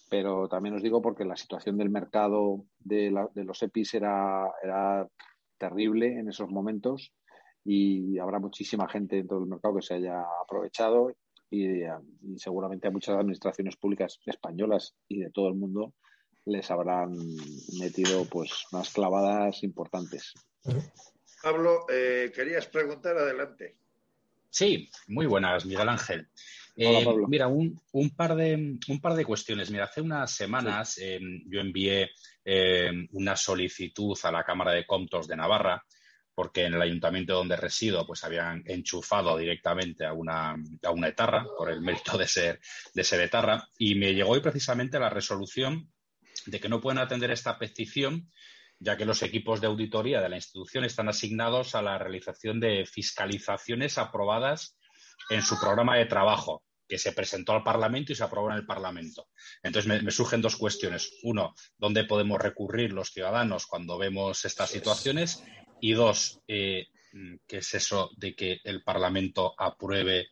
pero también os digo porque la situación del mercado de, los EPIs era, era terrible en esos momentos y habrá muchísima gente dentro del mercado que se haya aprovechado y, y, seguramente a muchas administraciones públicas españolas y de todo el mundo les habrán metido pues unas clavadas importantes. Pablo, eh, querías preguntar, adelante. Sí, muy buenas, Miguel Ángel. Eh, mira, un, par de, un par de cuestiones. Mira, hace unas semanas eh, yo envié una solicitud a la Cámara de Comptos de Navarra porque en el ayuntamiento donde resido pues habían enchufado directamente a una, a una etarra por el mérito de ser, de ser etarra y me llegó hoy precisamente la resolución de que no pueden atender esta petición ya que los equipos de auditoría de la institución están asignados a la realización de fiscalizaciones aprobadas en su programa de trabajo, que se presentó al Parlamento y se aprobó en el Parlamento. Entonces, me, surgen dos cuestiones. Uno, ¿dónde podemos recurrir los ciudadanos cuando vemos estas situaciones? Y dos, eh, ¿qué es eso de que el Parlamento apruebe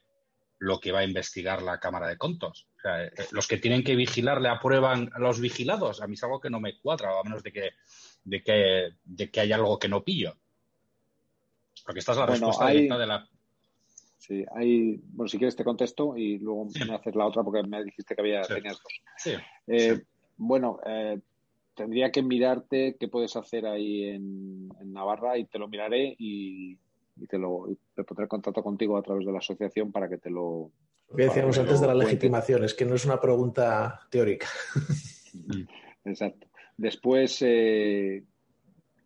lo que va a investigar la Cámara de Contos? Eh, los que tienen que vigilar le aprueban a los vigilados. A mí es algo que no me cuadra, a menos de que, de que, de que haya algo que no pillo. Porque esta es la respuesta directa de la, Sí, hay, bueno, si quieres te contesto y luego me haces la otra porque me dijiste que había, tenías dos. Eh, bueno, eh, tendría que mirarte qué puedes hacer ahí en, Navarra y te lo miraré y, te lo pondré en contacto contigo a través de la asociación para que te lo. Lo que decíamos antes de la legitimación, es que no es una pregunta teórica. <laughs> Exacto. Después, eh,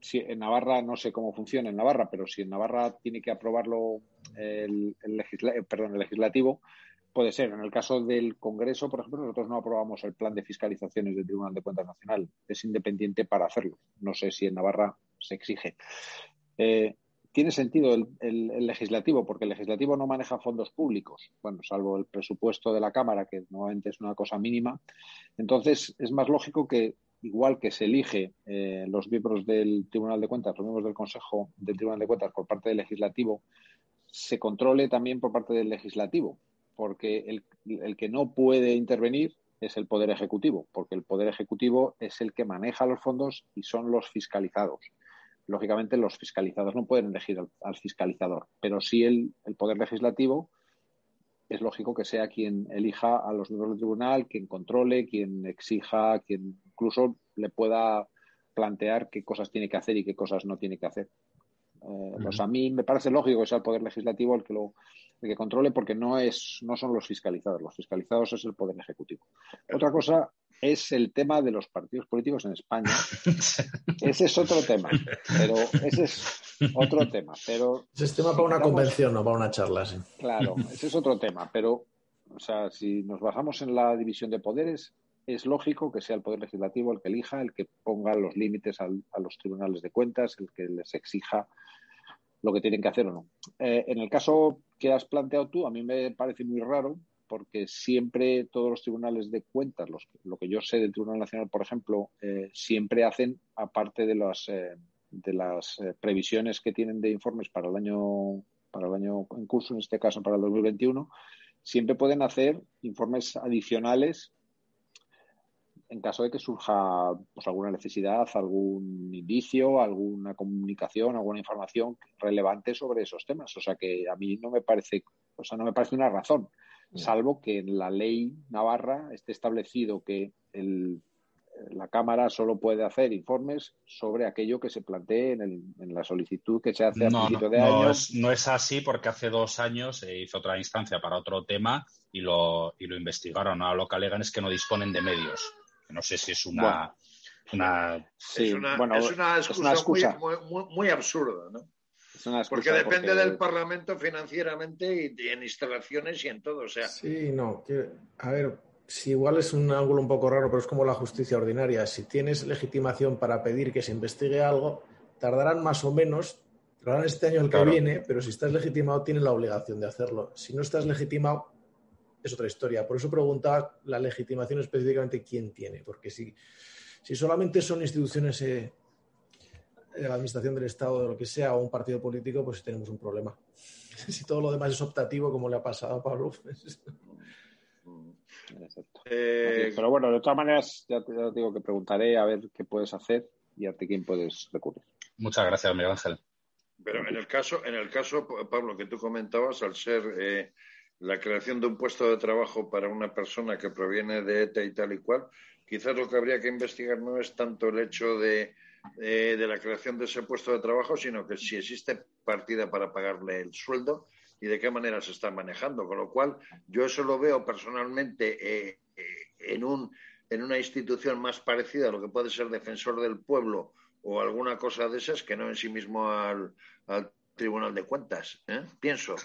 si en Navarra no sé cómo funciona en Navarra, pero si en Navarra tiene que aprobarlo el, eh, perdón, el legislativo, puede ser. En el caso del Congreso, por ejemplo, nosotros no aprobamos el plan de fiscalizaciones del Tribunal de Cuentas Nacional. Es independiente para hacerlo. No sé si en Navarra se exige. Eh, tiene sentido el, legislativo, porque el legislativo no maneja fondos públicos, bueno, salvo el presupuesto de la Cámara, que normalmente es una cosa mínima. Entonces, es más lógico que igual que se elige eh, los miembros del Tribunal de Cuentas, los miembros del Consejo del Tribunal de Cuentas por parte del Legislativo, se controle también por parte del Legislativo, porque el, el que no puede intervenir es el Poder Ejecutivo, porque el Poder Ejecutivo es el que maneja los fondos y son los fiscalizados. Lógicamente, los fiscalizados no pueden elegir al, fiscalizador, pero sí el, el Poder Legislativo es lógico que sea quien elija a los miembros del tribunal, quien controle, quien exija, quien incluso le pueda plantear qué cosas tiene que hacer y qué cosas no tiene que hacer. Eh, pues a mí me parece lógico que sea el Poder Legislativo el que lo el que controle porque no es no son los fiscalizados, los fiscalizados es el Poder Ejecutivo. Otra cosa es el tema de los partidos políticos en España. <laughs> ese es otro tema, pero ese es otro tema. Pero ese es tema para una convención, no para una charla. Sí. Claro, ese es otro tema, pero o sea, si nos basamos en la división de poderes, es lógico que sea el Poder Legislativo el que elija, el que ponga los límites a los tribunales de cuentas, el que les exija lo que tienen que hacer o no. Eh, en el caso que has planteado tú, a mí me parece muy raro porque siempre todos los tribunales de cuentas, los, lo que yo sé del Tribunal Nacional, por ejemplo, eh, siempre hacen, aparte de las, eh, de las previsiones que tienen de informes para el año para el año en curso, en este caso para el 2021, siempre pueden hacer informes adicionales en caso de que surja pues, alguna necesidad, algún indicio, alguna comunicación, alguna información relevante sobre esos temas. O sea que a mí no me parece, o sea, no me parece una razón, salvo que en la ley navarra esté establecido que el, la Cámara solo puede hacer informes sobre aquello que se plantee en, la solicitud que se hace a principio de año. Es, no es así porque hace dos años se hizo otra instancia para otro tema y lo, y lo investigaron. Ahora lo que alegan es que no disponen de medios. No sé si es una. una... es, una, excusa, Muy, absurda, ¿no? porque depende del Parlamento financieramente y, en instalaciones y en todo. O sea. Sí, no. a ver, si igual es un ángulo un poco raro, pero es como la justicia ordinaria. Si tienes legitimación para pedir que se investigue algo, tardarán más o menos, tardarán este año el que viene, pero si estás legitimado, tienes la obligación de hacerlo. Si no estás legitimado, es otra historia. Por eso preguntaba la legitimación específicamente quién tiene, porque si, si solamente son instituciones eh, de la administración del Estado, de lo que sea, o un partido político, pues tenemos un problema. <laughs> Si todo lo demás es optativo, como le ha pasado a Pablo. Pues... Eh, pero bueno, de todas maneras, ya te, digo que preguntaré a ver qué puedes hacer y a quién puedes recurrir. Muchas gracias, Miguel Ángel. Pero en el caso, en el caso, Pablo, que tú comentabas, al ser eh, la creación de un puesto de trabajo para una persona que proviene de ETA y tal y cual, quizás lo que habría que investigar no es tanto el hecho de, de, la creación de ese puesto de trabajo, sino que si existe partida para pagarle el sueldo y de qué manera se está manejando. Con lo cual, yo eso lo veo personalmente eh, eh, en, un, en una institución más parecida a lo que puede ser defensor del pueblo o alguna cosa de esas que no en sí mismo al, al Tribunal de Cuentas. ¿eh? Pienso.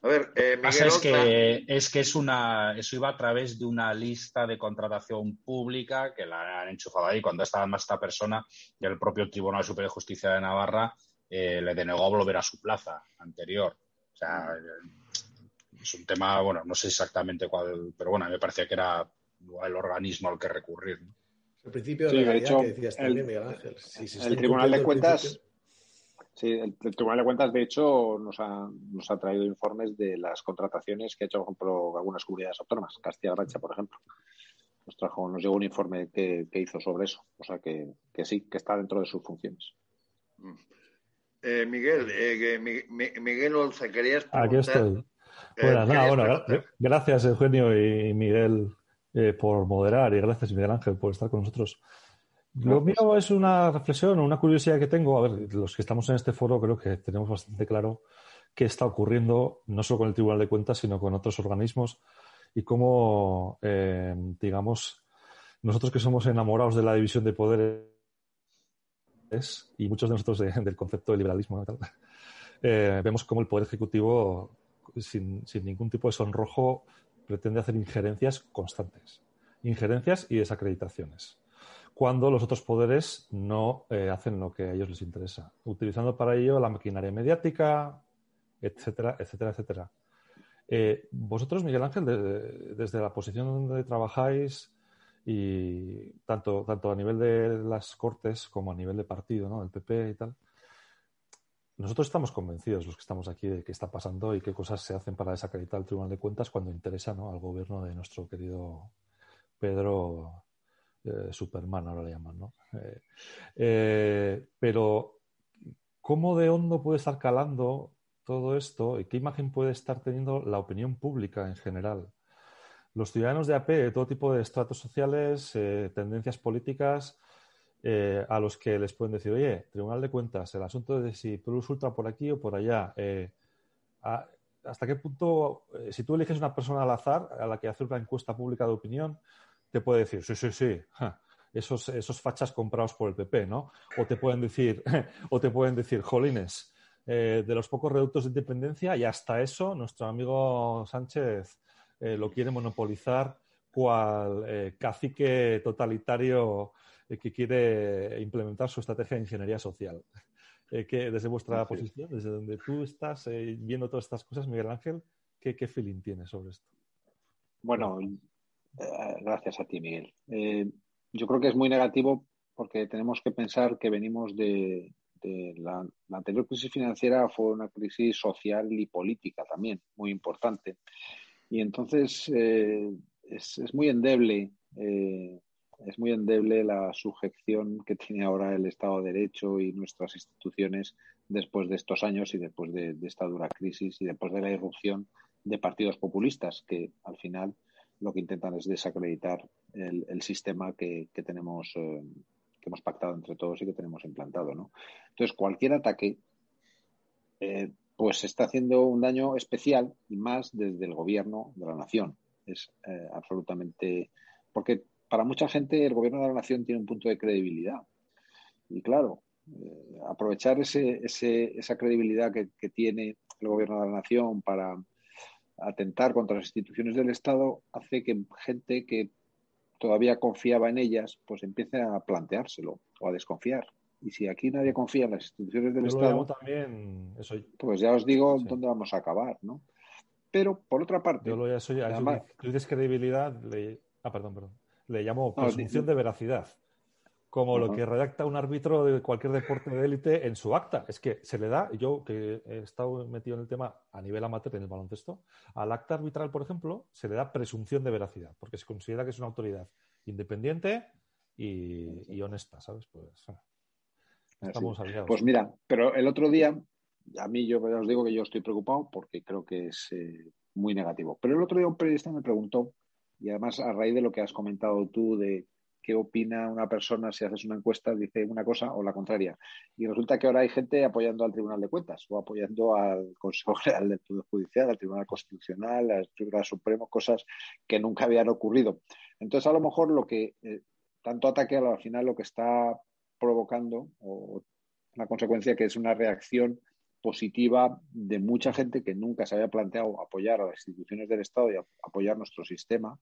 A ver, eh, Miguel es que, es que es una, eso iba a través de una lista de contratación pública que la han enchufado ahí cuando estaba más esta persona y el propio Tribunal Superior de Justicia de Navarra eh, le denegó volver a su plaza anterior. O sea, es un tema, bueno, no sé exactamente cuál, pero bueno, me parecía que era el organismo al que recurrir. El principio de la que decías también, Miguel Ángel. el Tribunal de Cuentas Sí, el, Tribunal de Cuentas, de hecho, nos ha, nos ha traído informes de las contrataciones que ha hecho, por ejemplo, algunas comunidades autónomas. Castilla-La Mancha, por ejemplo. Nos trajo, nos llegó un informe que, hizo sobre eso. O sea que, sí, que está dentro de sus funciones. Mm. Eh, Miguel, eh, Miguel Olza, querías Aquí estoy. Eh, bueno, gracias Eugenio y Miguel por moderar y gracias Miguel Ángel por estar con nosotros. Lo mío es una reflexión, una curiosidad que tengo. A ver, los que estamos en este foro creo que tenemos bastante claro qué está ocurriendo, no solo con el Tribunal de Cuentas, sino con otros organismos y cómo, eh, digamos, nosotros que somos enamorados de la división de poderes y muchos de nosotros del concepto de liberalismo, eh, vemos cómo el Poder Ejecutivo, sin, sin ningún tipo de sonrojo, pretende hacer injerencias constantes. Injerencias y desacreditaciones cuando los otros poderes no eh, hacen lo que a ellos les interesa, utilizando para ello la maquinaria mediática, etcétera, etcétera, etcétera. Eh, vosotros, Miguel Ángel, desde la posición donde trabajáis y tanto, tanto a nivel de las Cortes como a nivel de partido, ¿no? del PP y tal, nosotros estamos convencidos, los que estamos aquí, de qué está pasando y qué cosas se hacen para desacreditar el Tribunal de Cuentas cuando interesa ¿no? al gobierno de nuestro querido Pedro eh, Superman ahora le llaman, ¿no? Eh, eh, pero, ¿cómo de hondo puede estar calando todo esto y qué imagen puede estar teniendo la opinión pública en general? Los ciudadanos de AP, de todo tipo de estratos sociales, tendencias políticas, a los que les pueden decir, oye, Tribunal de Cuentas, el asunto de si Plus Ultra por aquí o por allá, ¿hasta qué punto, si tú eliges una persona al azar a la que hacer una encuesta pública de opinión, te puede decir, sí, sí, sí, esos, esos fachas comprados por el PP, ¿no? O te pueden decir, <laughs> o te pueden decir, jolines, eh, de los pocos reductos de independencia y hasta eso nuestro amigo Sánchez eh, lo quiere monopolizar cual eh, cacique totalitario que quiere implementar su estrategia de ingeniería social. <laughs> que desde vuestra posición, desde donde tú estás viendo todas estas cosas, Miguel Ángel, ¿qué, qué feeling tienes sobre esto? Bueno, gracias a ti, Miguel. Eh, yo creo que es muy negativo porque tenemos que pensar que venimos de, la, anterior crisis financiera fue una crisis social y política también muy importante. Y entonces eh, es, muy endeble, es muy endeble la sujeción que tiene ahora el Estado de Derecho y nuestras instituciones después de estos años y después de esta dura crisis y después de la irrupción de partidos populistas que al final lo que intentan es desacreditar el, sistema que, tenemos, eh, que hemos pactado entre todos y que tenemos implantado. ¿no? Entonces, cualquier ataque, eh, pues está haciendo un daño especial y más desde el gobierno de la nación. Es eh, absolutamente. Porque para mucha gente el gobierno de la nación tiene un punto de credibilidad. Y claro, aprovechar ese, esa credibilidad que tiene el gobierno de la nación para atentar contra las instituciones del Estado hace que gente que todavía confiaba en ellas, pues empiece a planteárselo o a desconfiar. Y si aquí nadie confía en las instituciones del Estado, también pues ya os digo dónde vamos a acabar, ¿no? Pero por otra parte, yo lo ya soy, además, tú dices credibilidad, le, ah, perdón, perdón, le llamo presunción de veracidad como lo que redacta un árbitro de cualquier deporte de élite en su acta. Es que se le da, yo que he estado metido en el tema a nivel amateur en el baloncesto, al acta arbitral, por ejemplo, se le da presunción de veracidad, porque se considera que es una autoridad independiente y, honesta, ¿sabes? Pues estamos Pues mira, pero el otro día, a mí yo os digo que yo estoy preocupado porque creo que es eh, muy negativo. Pero el otro día un periodista me preguntó, y además a raíz de lo que has comentado tú de qué opina una persona si haces una encuesta, dice una cosa o la contraria. Y resulta que ahora hay gente apoyando al Tribunal de Cuentas o apoyando al Consejo General del Poder Judicial, al Tribunal Constitucional, al Tribunal Supremo, cosas que nunca habían ocurrido. Entonces, a lo mejor lo que eh, tanto ataque al final lo que está provocando o una consecuencia que es una reacción positiva de mucha gente que nunca se había planteado apoyar a las instituciones del Estado y apoyar nuestro sistema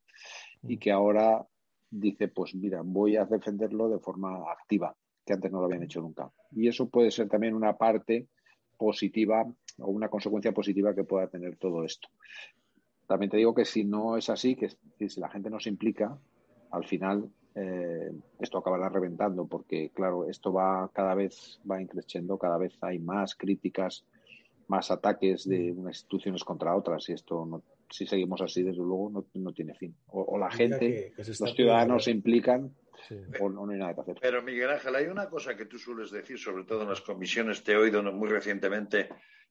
y que ahora dice, pues mira, voy a defenderlo de forma activa, que antes no lo habían hecho nunca. Y eso puede ser también una parte positiva o una consecuencia positiva que pueda tener todo esto. También te digo que si no es así, que si la gente no se implica, al final eh, esto acabará reventando porque, claro, esto va cada vez va increciendo, cada vez hay más críticas, más ataques de mm. unas instituciones contra otras y esto, no, si seguimos así, desde luego, no, tiene fin. O, la gente, los ciudadanos se implican o no, hay nada que hacer. Pero Miguel Ángel, hay una cosa que tú sueles decir, sobre todo en las comisiones, te he oído muy recientemente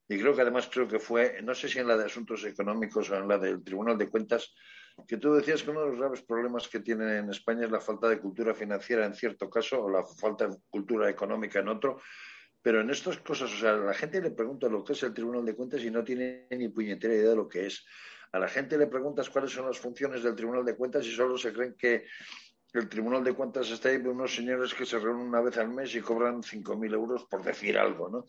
y creo que además creo que fue, no sé si en la de Asuntos Económicos o en la del Tribunal de Cuentas, que tú decías que uno de los graves problemas que tiene en España es la falta de cultura financiera en cierto caso o la falta de cultura económica en otro. Pero en estas cosas, o sea, la gente le pregunta lo que es el Tribunal de Cuentas y no tiene ni puñetera idea de lo que es. A la gente le preguntas cuáles son las funciones del Tribunal de Cuentas y solo se creen que el Tribunal de Cuentas está ahí de unos señores que se reúnen una vez al mes y cobran 5.000 euros por decir algo, ¿no?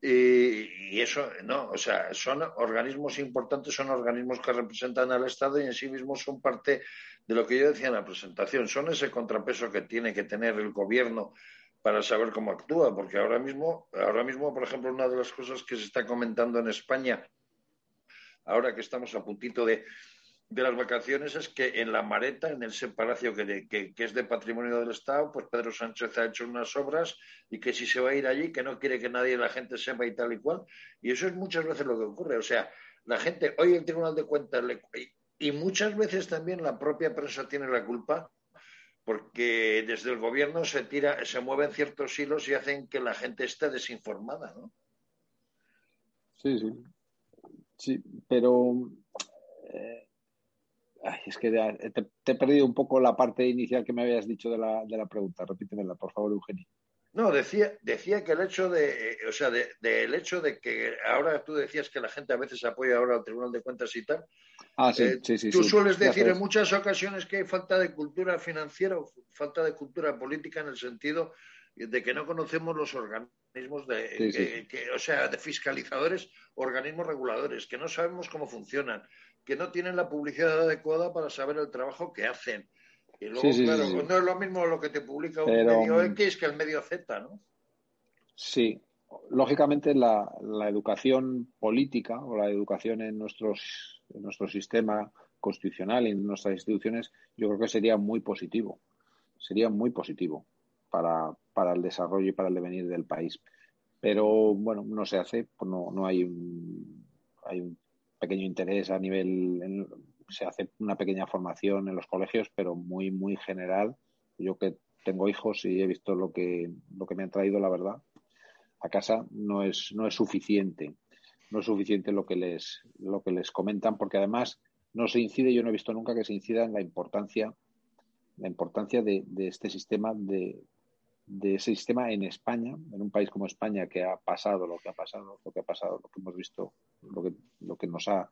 Y, eso, no, o sea, son organismos importantes, son organismos que representan al Estado y en sí mismos son parte de lo que yo decía en la presentación, son ese contrapeso que tiene que tener el gobierno para saber cómo actúa, porque ahora mismo, ahora mismo, por ejemplo, una de las cosas que se está comentando en España, ahora que estamos a puntito de, de las vacaciones es que en la Mareta, en ese palacio que, que, es de patrimonio del Estado, pues Pedro Sánchez ha hecho unas obras y que si se va a ir allí, que no quiere que nadie, la gente sepa y tal y cual. Y eso es muchas veces lo que ocurre. O sea, la gente, hoy el Tribunal de Cuentas, y muchas veces también la propia prensa tiene la culpa, porque desde el gobierno se tira, se mueven ciertos hilos y hacen que la gente esté desinformada, ¿no? Sí, sí. Sí, pero eh, es que te, he perdido un poco la parte inicial que me habías dicho de la, de la pregunta. Repítemela, por favor, Eugenio. No, decía, decía que el hecho de, o sea, del hecho de que ahora tú decías que la gente a veces apoya ahora al Tribunal de Cuentas y tal. Ah, sí, eh, sí, sí. Tú sueles decir en muchas ocasiones que hay falta de cultura financiera o falta de cultura política en el sentido de que no conocemos los organismos de, o sea, de fiscalizadores, organismos reguladores, que no sabemos cómo funcionan, que no tienen la publicidad adecuada para saber el trabajo que hacen. Y luego, claro, no es lo mismo lo que te publica un medio X que el medio Z, ¿no? Sí. Lógicamente, la, educación política o la educación en, nuestros, en nuestro sistema constitucional y en nuestras instituciones, yo creo que sería muy positivo. Sería muy positivo para, para el desarrollo y para el devenir del país. Pero, bueno, no se hace, pues no, no hay un, hay un pequeño interés a nivel, se hace una pequeña formación en los colegios, pero muy, muy general. Yo que tengo hijos y he visto lo que, lo que me han traído, la verdad, a casa no es, no es suficiente. No es suficiente lo que les, lo que les comentan, porque además no se incide, yo no he visto nunca que se incida en la importancia, la importancia de, de este sistema de, de ese sistema en España, en un país como España que ha pasado lo que ha pasado, lo que ha pasado, lo que hemos visto, lo que, lo que nos ha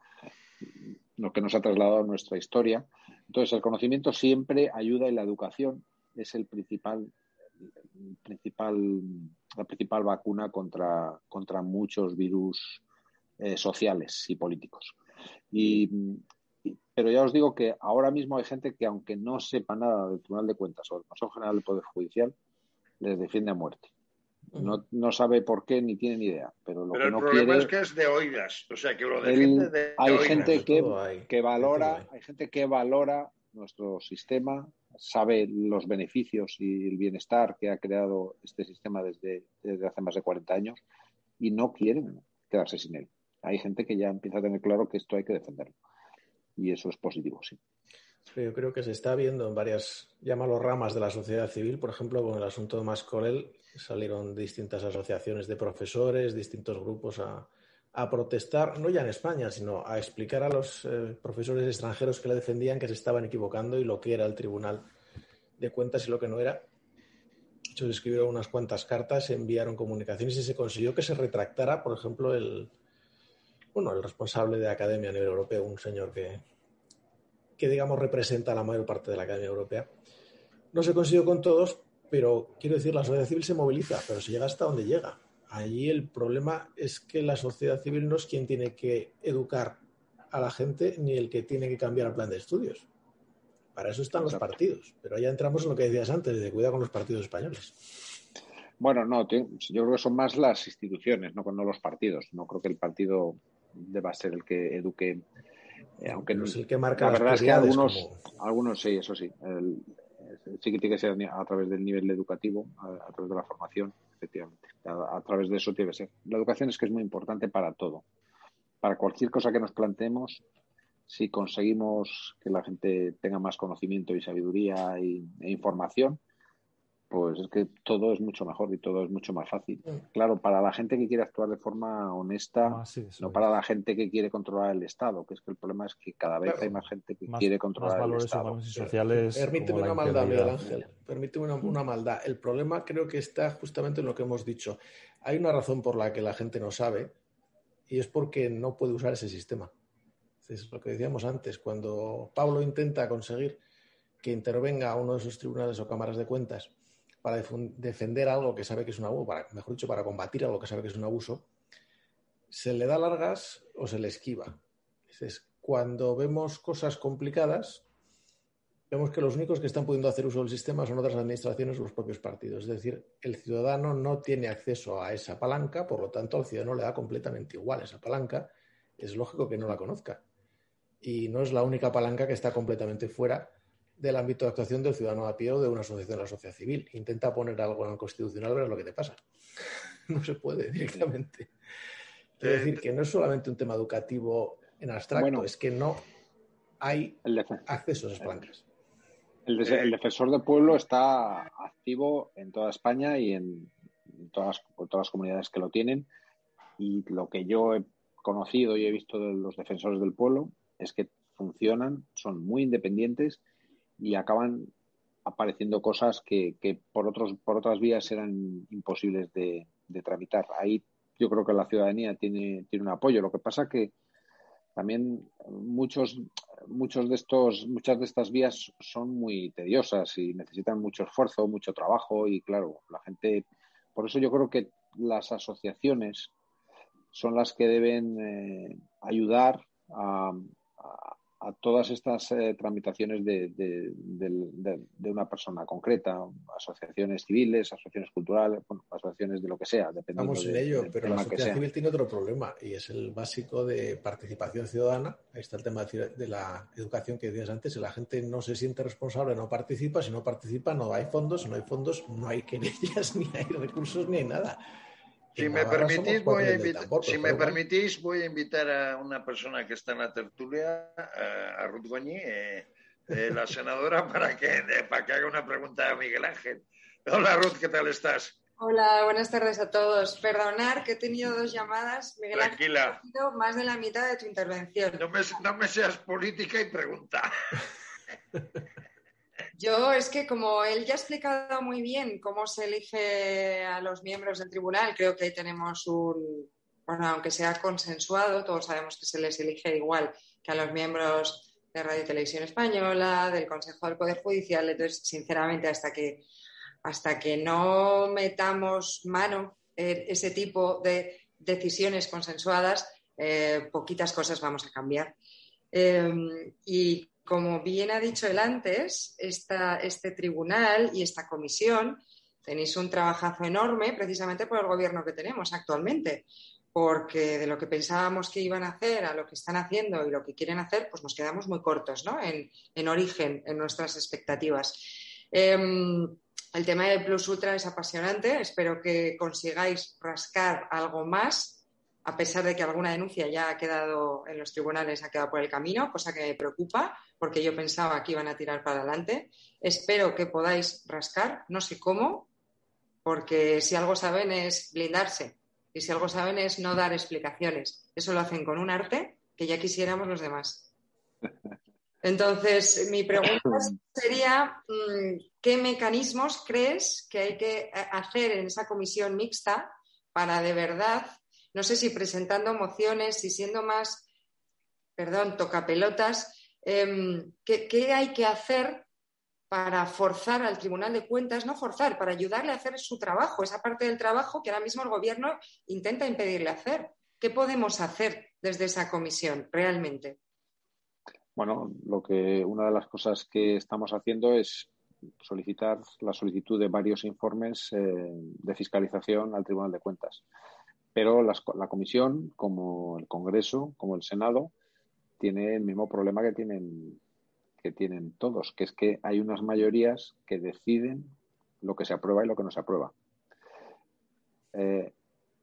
lo que nos ha trasladado nuestra historia. Entonces, el conocimiento siempre ayuda y la educación es el principal, principal la principal vacuna contra, contra muchos virus eh, sociales y políticos. Y, pero ya os digo que ahora mismo hay gente que, aunque no sepa nada del Tribunal de Cuentas o del Consejo General del Poder Judicial, les defiende a muerte. No, no, sabe por qué ni tiene ni idea. Pero, lo que el no problema es que es de oigas. O sea, que lo defiende de, hay gente que, que valora, hay gente que valora nuestro sistema, sabe los beneficios y el bienestar que ha creado este sistema desde, desde hace más de 40 años y no quieren quedarse sin él. Hay gente que ya empieza a tener claro que esto hay que defenderlo. Y eso es positivo, sí. Yo creo que se está viendo en varias, llámalo ramas de la sociedad civil, por ejemplo, con el asunto de Mascolel, salieron distintas asociaciones de profesores, distintos grupos a, protestar, no ya en España, sino a explicar a los eh, profesores extranjeros que le defendían que se estaban equivocando y lo que era el Tribunal de Cuentas y lo que no era. Se escribieron unas cuantas cartas, se enviaron comunicaciones y se consiguió que se retractara, por ejemplo, el, bueno, el responsable de academia a nivel europeo, un señor que, que digamos representa a la mayor parte de la Academia Europea. No se consiguió con todos, pero quiero decir, la sociedad civil se moviliza, pero se llega hasta donde llega. Allí el problema es que la sociedad civil no es quien tiene que educar a la gente ni el que tiene que cambiar el plan de estudios. Para eso están los partidos. Pero ya entramos en lo que decías antes, de cuidado con los partidos españoles. Bueno, no, yo creo que son más las instituciones, no, no los partidos. No creo que el partido deba ser el que eduque. Eh, aunque no es el que marca la verdad es que algunos, algunos sí, eso sí. sí que tiene que ser a través del nivel educativo, a, través de la formación, efectivamente. A, través de eso tiene que ser. La educación es que es muy importante para todo. Para cualquier cosa que nos planteemos, si conseguimos que la gente tenga más conocimiento y sabiduría e información, pues es que todo es mucho mejor y todo es mucho más fácil. Claro, para la gente que quiere actuar de forma honesta, ah, no para la gente que quiere controlar el Estado, que es que el problema es que cada vez hay más gente que quiere controlar el Estado. y sociales. Permíteme una maldad, Miguel Ángel. Permíteme una, maldad. El problema creo que está justamente en lo que hemos dicho. Hay una razón por la que la gente no sabe y es porque no puede usar ese sistema. Es lo que decíamos antes. Cuando Pablo intenta conseguir que intervenga uno de esos tribunales o cámaras de cuentas para defender algo que sabe que es un abuso, mejor dicho, para combatir algo que sabe que es un abuso, se le da largas o se le esquiva. Es cuando vemos cosas complicadas, vemos que los únicos que están pudiendo hacer uso del sistema son otras administraciones o los propios partidos. Es decir, el ciudadano no tiene acceso a esa palanca, por lo tanto, al ciudadano le da completamente igual esa palanca. Es lógico que no la conozca. Y no es la única palanca que está completamente fuera del ámbito de actuación del ciudadano a pie o de una asociación de la sociedad civil. Intenta poner algo en el constitucional, verás lo que te pasa. <laughs> No se puede directamente. Quiero decir que no es solamente un tema educativo en abstracto, es que no hay acceso a esas palancas. El, el, defensor del pueblo está activo en toda España y en todas, todas las comunidades que lo tienen. Y lo que yo he conocido y he visto de los defensores del pueblo es que funcionan, son muy independientes y acaban apareciendo cosas que, por otros por otras vías eran imposibles de, tramitar. Ahí yo creo que la ciudadanía tiene, tiene un apoyo. Lo que pasa que también muchos muchos de estos muchas de estas vías son muy tediosas y necesitan mucho esfuerzo, mucho trabajo y claro, la gente por eso yo creo que las asociaciones son las que deben eh, ayudar a, a todas estas eh, tramitaciones de, de, una persona concreta, asociaciones civiles, asociaciones culturales, asociaciones de lo que sea. Dependiendo Vamos en ello, pero la sociedad civil tiene otro problema y es el básico de participación ciudadana. Ahí está el tema de la educación que decías antes. Si la gente no se siente responsable, no participa. Si no participa, no hay fondos. Si no hay fondos, no hay querellas, <laughs> ni hay recursos, ni hay nada. Si me, permitís, voy a invitar, si me permitís, voy a invitar a una persona que está en la tertulia, a, Ruth Goñi, eh, eh, la senadora, <laughs> para que, para que haga una pregunta a Miguel Ángel. Hola Ruth, ¿qué tal estás? Hola, buenas tardes a todos. Perdonar que he tenido dos llamadas. Miguel Tranquila. Ángel, más de la mitad de tu intervención. No me, no me seas política y pregunta. <laughs> Yo es que como él ya ha explicado muy bien cómo se elige a los miembros del tribunal, creo que ahí tenemos un, bueno, aunque sea consensuado, todos sabemos que se les elige igual que a los miembros de Radio y Televisión Española, del Consejo del Poder Judicial. Entonces, sinceramente, hasta que, hasta que no metamos mano en ese tipo de decisiones consensuadas, eh, poquitas cosas vamos a cambiar. Eh, y como bien ha dicho él antes, este tribunal y esta comisión tenéis un trabajazo enorme precisamente por el gobierno que tenemos actualmente, porque de lo que pensábamos que iban a hacer a lo que están haciendo y lo que quieren hacer, pues nos quedamos muy cortos ¿no? en, origen, en nuestras expectativas. Em, el tema del Plus Ultra es apasionante, espero que consigáis rascar algo más a pesar de que alguna denuncia ya ha quedado en los tribunales, ha quedado por el camino, cosa que me preocupa, porque yo pensaba que iban a tirar para adelante. Espero que podáis rascar, no sé cómo, porque si algo saben es blindarse y si algo saben es no dar explicaciones. Eso lo hacen con un arte que ya quisiéramos los demás. <laughs> Entonces, mi pregunta <coughs> sería, mm, ¿qué mecanismos crees que hay que hacer en esa comisión mixta para de verdad no sé si presentando mociones, y siendo más, perdón, tocapelotas, eh, ¿qué, hay que hacer para forzar al Tribunal de Cuentas, no forzar, para ayudarle a hacer su trabajo, esa parte del trabajo que ahora mismo el Gobierno intenta impedirle hacer. ¿Qué podemos hacer desde esa comisión realmente? Bueno, lo que una de las cosas que estamos haciendo es solicitar la solicitud de varios informes eh, de fiscalización al Tribunal de Cuentas. Pero la Comisión, como el Congreso, como el Senado, tiene el mismo problema que tienen que tienen todos, que es que hay unas mayorías que deciden lo que se aprueba y lo que no se aprueba. Eh,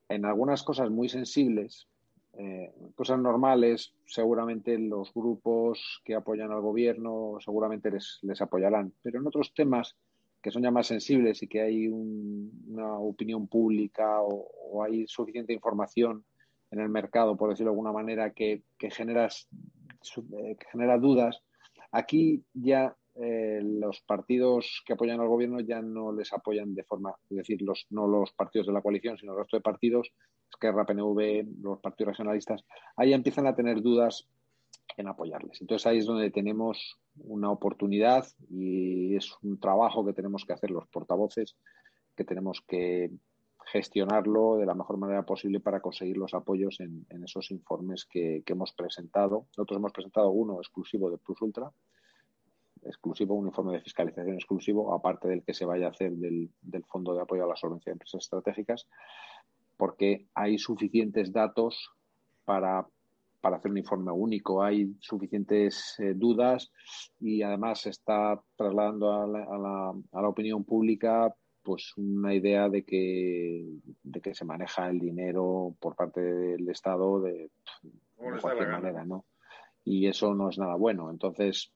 en algunas cosas muy sensibles, eh, cosas normales, seguramente los grupos que apoyan al gobierno seguramente les, les apoyarán, pero en otros temas que son ya más sensibles y que hay una opinión pública o, hay suficiente información en el mercado, por decirlo de alguna manera, que, que, generas, eh, que genera dudas, Aquí ya eh, los partidos que apoyan al gobierno ya no les apoyan de forma, es decir, los, no los partidos de la coalición, sino el resto de partidos, Esquerra, PNV, los partidos regionalistas, ahí empiezan a tener dudas en apoyarles. Entonces ahí es donde tenemos una oportunidad y es un trabajo que tenemos que hacer los portavoces, que tenemos que gestionarlo de la mejor manera posible para conseguir los apoyos en, esos informes que, hemos presentado. Nosotros hemos presentado uno exclusivo de Plus Ultra, exclusivo, un informe de fiscalización exclusivo, aparte del que se vaya a hacer del, Fondo de Apoyo a la Solvencia de Empresas Estratégicas, porque hay suficientes datos para, hacer un informe único, hay suficientes eh, dudas y además se está trasladando a la, a la opinión pública pues una idea de que, de que se maneja el dinero por parte del Estado de, cualquier manera, ¿no? Y eso no es nada bueno. Entonces,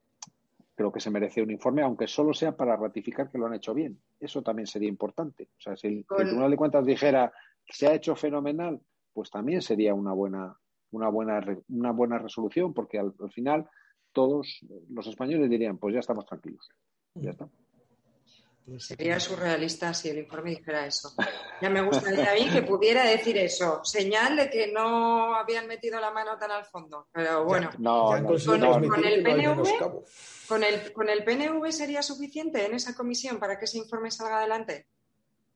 creo que se merece un informe, aunque solo sea para ratificar que lo han hecho bien. Eso también sería importante. O sea, si el, Tribunal de Cuentas dijera se ha hecho fenomenal, pues también sería una buena, una buena, una buena resolución, porque al final todos los españoles dirían, pues ya estamos tranquilos. Ya está. Sería surrealista si el informe dijera eso. Ya me gustaría a mí que pudiera decir eso. Señal de que no habían metido la mano tan al fondo. Pero bueno, con, el, PNV, con, el, PNV sería suficiente en esa comisión para que ese informe salga adelante.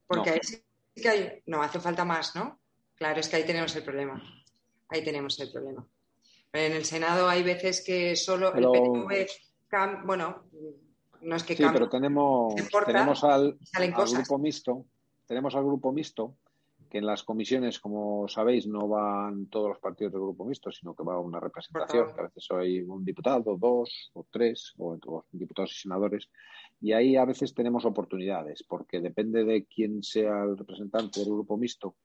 Porque ahí sí que hay. No, hace falta más, ¿no? Claro, es que ahí tenemos el problema. Ahí tenemos el problema. En el Senado hay veces que solo el PNV. Bueno, sí, pero tenemos, tenemos al, grupo mixto, tenemos al grupo mixto que en las comisiones, como sabéis, no van todos los partidos del grupo mixto, sino que va una representación, que a veces hay un diputado, dos o tres, o, diputados y senadores, y ahí a veces tenemos oportunidades, porque depende de quién sea el representante del grupo mixto,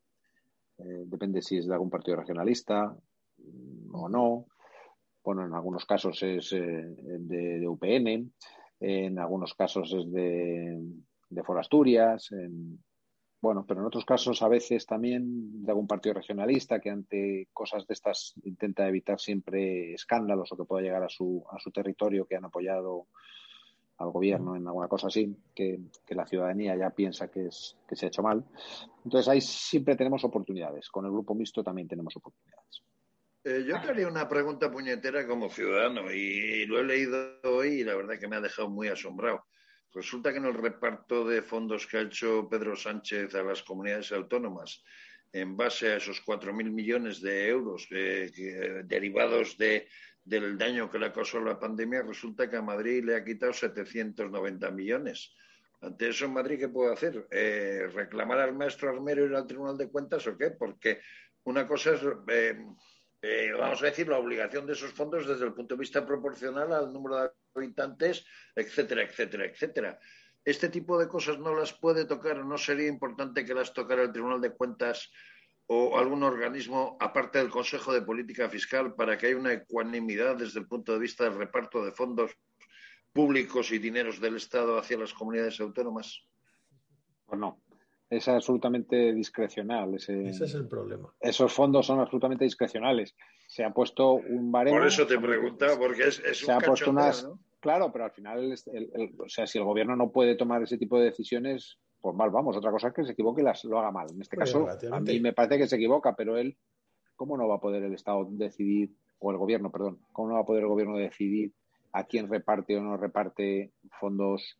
eh, depende si es de algún partido regionalista mm, o no, bueno, en algunos casos es eh, de, UPN, en algunos casos es de, de Forasturias, en, bueno, pero en otros casos a veces también de algún partido regionalista que ante cosas de estas intenta evitar siempre escándalos o que pueda llegar a su, a su territorio que han apoyado al gobierno en alguna cosa así, que, que, la ciudadanía ya piensa que, es, que se ha hecho mal. Entonces ahí siempre tenemos oportunidades. Con el grupo mixto también tenemos oportunidades. Eh, yo te haría una pregunta puñetera como ciudadano y lo he leído hoy y la verdad que me ha dejado muy asombrado. Resulta que en el reparto de fondos que ha hecho Pedro Sánchez a las comunidades autónomas, en base a esos 4.000 millones de euros derivados de, del daño que le ha causado la pandemia, resulta que a Madrid le ha quitado 790 millones. Ante eso, Madrid, ¿qué puede hacer? Eh, ¿Reclamar al maestro Armero y al Tribunal de Cuentas o qué? Porque una cosa es eh, eh, vamos a decir, la obligación de esos fondos desde el punto de vista proporcional al número de habitantes, etcétera, etcétera, etcétera. Este tipo de cosas no las puede tocar no sería importante que las tocara el Tribunal de Cuentas o algún organismo aparte del Consejo de Política Fiscal para que haya una ecuanimidad desde el punto de vista del reparto de fondos públicos y dineros del Estado hacia las comunidades autónomas? Pues no es absolutamente discrecional. Ese, es el problema. Esos fondos son absolutamente discrecionales. Se ha puesto un baremo. Por eso te preguntaba, porque es, es se ha puesto unas, Claro, pero al final, o sea, si el gobierno no puede tomar ese tipo de decisiones, pues mal vamos. Otra cosa es que se equivoque y las, lo haga mal. En este caso, a mí me parece que se equivoca, pero él, ¿cómo no va a poder el Estado decidir, o el gobierno, perdón, cómo no va a poder el gobierno decidir a quién reparte o no reparte fondos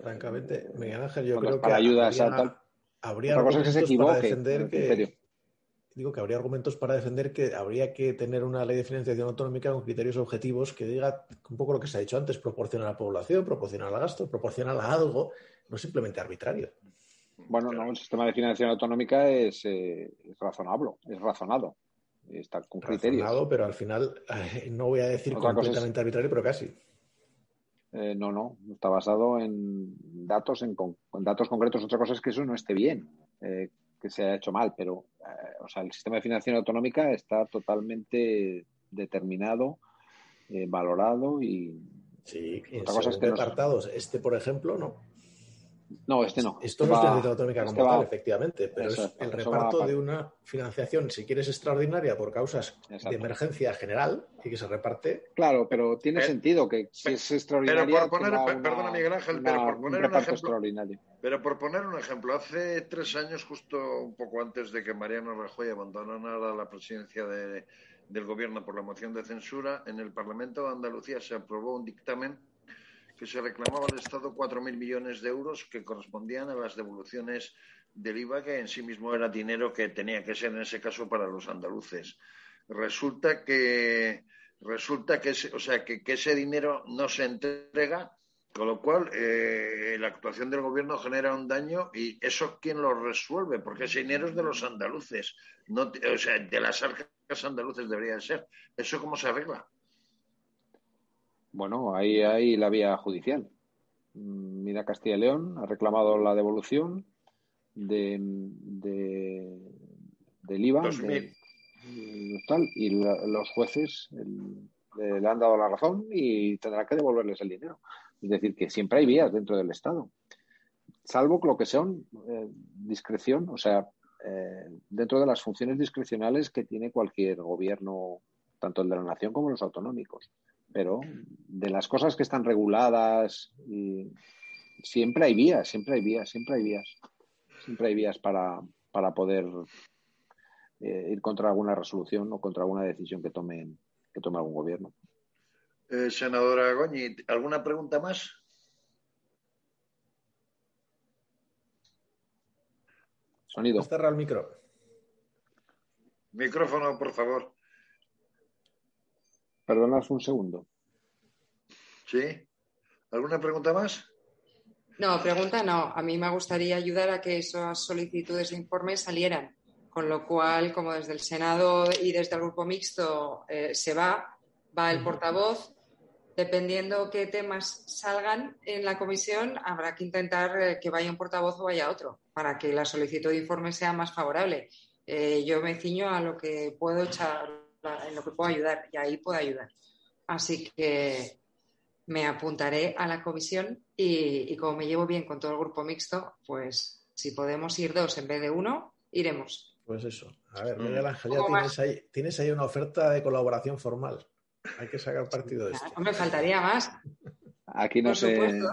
Francamente, Miguel Ángel, yo creo para que ayuda habría, habría cosa es que se equivoque. que. Digo que habría argumentos para defender que habría que tener una ley de financiación autonómica con criterios objetivos que diga un poco lo que se ha dicho antes, proporcional a la población, proporcional al gasto, proporcional a algo, no simplemente arbitrario. Bueno, no, el sistema de financiación autonómica es, eh, es razonable, es razonado. Está con criterios. Razonado, pero al final <laughs> no voy a decir Otra completamente arbitrario, pero casi. Eh, no, no, está basado en datos, en, con- en datos concretos. Otra cosa es que eso no esté bien, eh, que se haya hecho mal, pero o sea, el sistema de financiación autonómica está totalmente determinado, eh, valorado y Sí, Otra cosa es que apartados. Este, por ejemplo, no. No, este no. Esto no es va- financiación autonómica como este va- tal, efectivamente, pero Eso, es el reparto va- de una financiación, si quieres, extraordinaria por causas Exacto. de emergencia general y que se reparte. Claro, pero tiene Eh, sentido que si es extraordinaria. por poner- una- perdona, Miguel Ángel, pero por un poner un reparto ejemplo- extraordinario. Pero por poner un ejemplo, hace tres años, justo un poco antes de que Mariano Rajoy abandonara la presidencia de- del gobierno por la moción de censura, en el Parlamento de Andalucía se aprobó un dictamen que se reclamaba al Estado 4.000 millones de euros que correspondían a las devoluciones del IVA, que en sí mismo era dinero que tenía que ser en ese caso para los andaluces. Resulta que resulta que o sea que, que ese dinero no se entrega con lo cual, eh, la actuación del gobierno genera un daño y eso quién lo resuelve, porque ese dinero es de los andaluces, no, o sea, de las arcas andaluces debería de ser. ¿Eso cómo se arregla? Bueno, ahí hay la vía judicial. Mm, Mira, Castilla y León ha reclamado la devolución de, de- del IVA de- y tal, y la- los jueces el- le, le han dado la razón y tendrán que devolverles el dinero. Es decir, que siempre hay vías dentro del Estado, salvo lo que son eh, discreción, o sea, eh, dentro de las funciones discrecionales que tiene cualquier gobierno, tanto el de la nación como los autonómicos pero de las cosas que están reguladas y siempre hay vías, siempre hay vías, siempre hay vías, siempre hay vías para, para poder eh, ir contra alguna resolución o contra alguna decisión que tome que tome algún gobierno. Eh, senadora Goñi, ¿alguna pregunta más? Sonido. Cerra el micro. Micrófono, por favor. Perdonas un segundo. ¿Sí? ¿Alguna pregunta más? No, pregunta no. A mí me gustaría ayudar a que esas solicitudes de informe salieran. Con lo cual, como desde el Senado y desde el Grupo Mixto eh, se va, va el portavoz. Dependiendo qué temas salgan en la comisión, habrá que intentar eh, que vaya un portavoz o vaya otro para que la solicitud de informe sea más favorable. Eh, yo me ciño a lo que puedo echar, en lo que puedo ayudar y ahí puedo ayudar. Así que me apuntaré a la comisión y, y como me llevo bien con todo el grupo mixto, pues si podemos ir dos en vez de uno, iremos. Pues eso. A ver, Mm. Miguel Ángel, ya tienes ahí, tienes ahí una oferta de colaboración formal. Hay que sacar partido de esto. No me faltaría más. Aquí no Por sé, supuesto.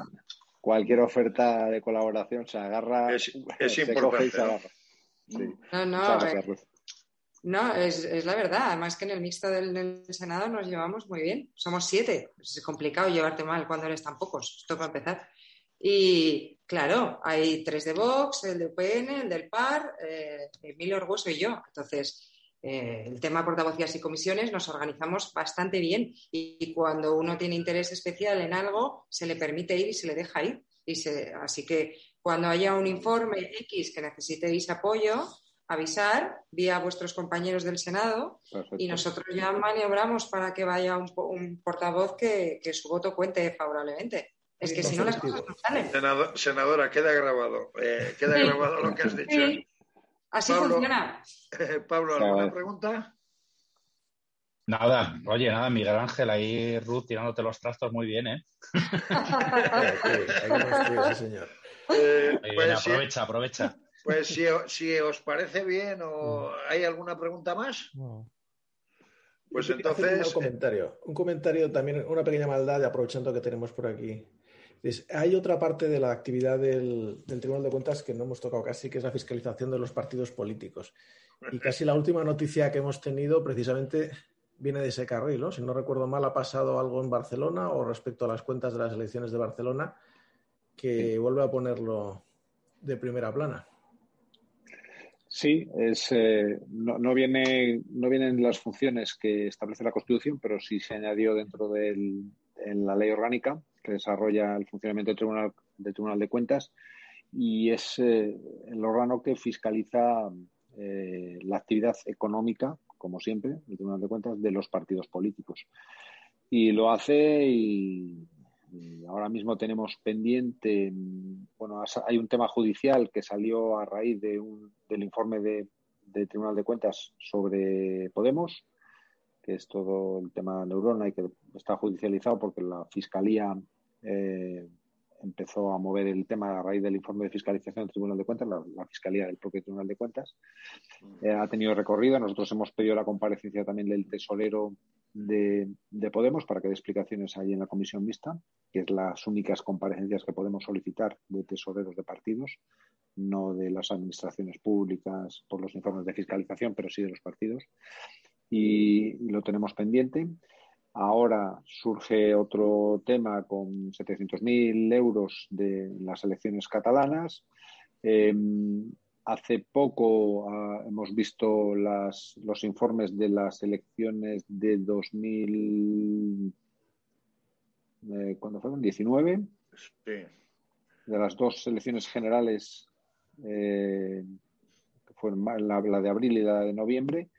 cualquier oferta de colaboración se agarra, Es- es se importante, coge y se ¿no? agarra. Sí. No, no, Muchas eh, gracias, Ruth. No es, es la verdad. Además que en el mixto del, Senado nos llevamos muy bien. Somos siete. Es complicado llevarte mal cuando eres tan pocos. Esto para empezar. Y claro, hay tres de Vox, el de UPN, el del PAR, eh, Emilio Orguoso y yo. Entonces, eh, el tema portavocías y comisiones nos organizamos bastante bien y, cuando uno tiene interés especial en algo, se le permite ir y se le deja ir. Y así que cuando haya un informe X que necesitéis apoyo, avisar vía vuestros compañeros del Senado Perfecto. y nosotros ya maniobramos para que vaya un, po- un portavoz que, que su voto cuente favorablemente. Es que si no las cosas no salen. Senado- senadora, queda grabado. eh, queda Sí. grabado lo que has dicho. Sí, así Pablo. funciona. Pablo, ¿alguna pregunta? Nada, oye, nada, Miguel Ángel, ahí Ruth tirándote los trastos muy bien, ¿eh? <laughs> Hay que- hay que construir, sí, señor. Eh, bien, pues, si, aprovecha, aprovecha. Pues si, si os parece bien o hay alguna pregunta más, No. pues entonces... Un comentario. Un comentario también, una pequeña maldad, aprovechando que tenemos por aquí. Es- hay otra parte de la actividad del, del Tribunal de Cuentas que no hemos tocado casi, que es la fiscalización de los partidos políticos. Y casi la última noticia que hemos tenido precisamente viene de ese carril, ¿no? Si no recuerdo mal, ha pasado algo en Barcelona o respecto a las cuentas de las elecciones de Barcelona, que vuelve a ponerlo de primera plana. Sí, es, eh, no, no, viene, no vienen las funciones que establece la Constitución, pero sí se añadió dentro de la ley orgánica que desarrolla el funcionamiento del Tribunal, del Tribunal de Cuentas y es eh, el órgano que fiscaliza eh, la actividad económica, como siempre, el Tribunal de Cuentas, de los partidos políticos. Y lo hace y, ahora mismo tenemos pendiente, bueno, hay un tema judicial que salió a raíz de un, del informe de, del Tribunal de Cuentas sobre Podemos, que es todo el tema neurona y que está judicializado porque la Fiscalía eh, empezó a mover el tema a raíz del informe de fiscalización del Tribunal de Cuentas, la, Fiscalía del propio Tribunal de Cuentas. Eh, ha tenido recorrido. Nosotros hemos pedido la comparecencia también del tesorero de, Podemos para que dé explicaciones ahí en la comisión mixta, que es las únicas comparecencias que podemos solicitar de tesoreros de partidos, no de las administraciones públicas por los informes de fiscalización, pero sí de los partidos. y lo tenemos pendiente. Ahora surge otro tema con 700.000 euros de las elecciones catalanas. Em, hace poco ah, hemos visto las, los informes de las elecciones de 2000. Eh, ¿Cuándo fueron? ¿19? Sí. De las dos elecciones generales, eh, que fueron la, la de abril y la de noviembre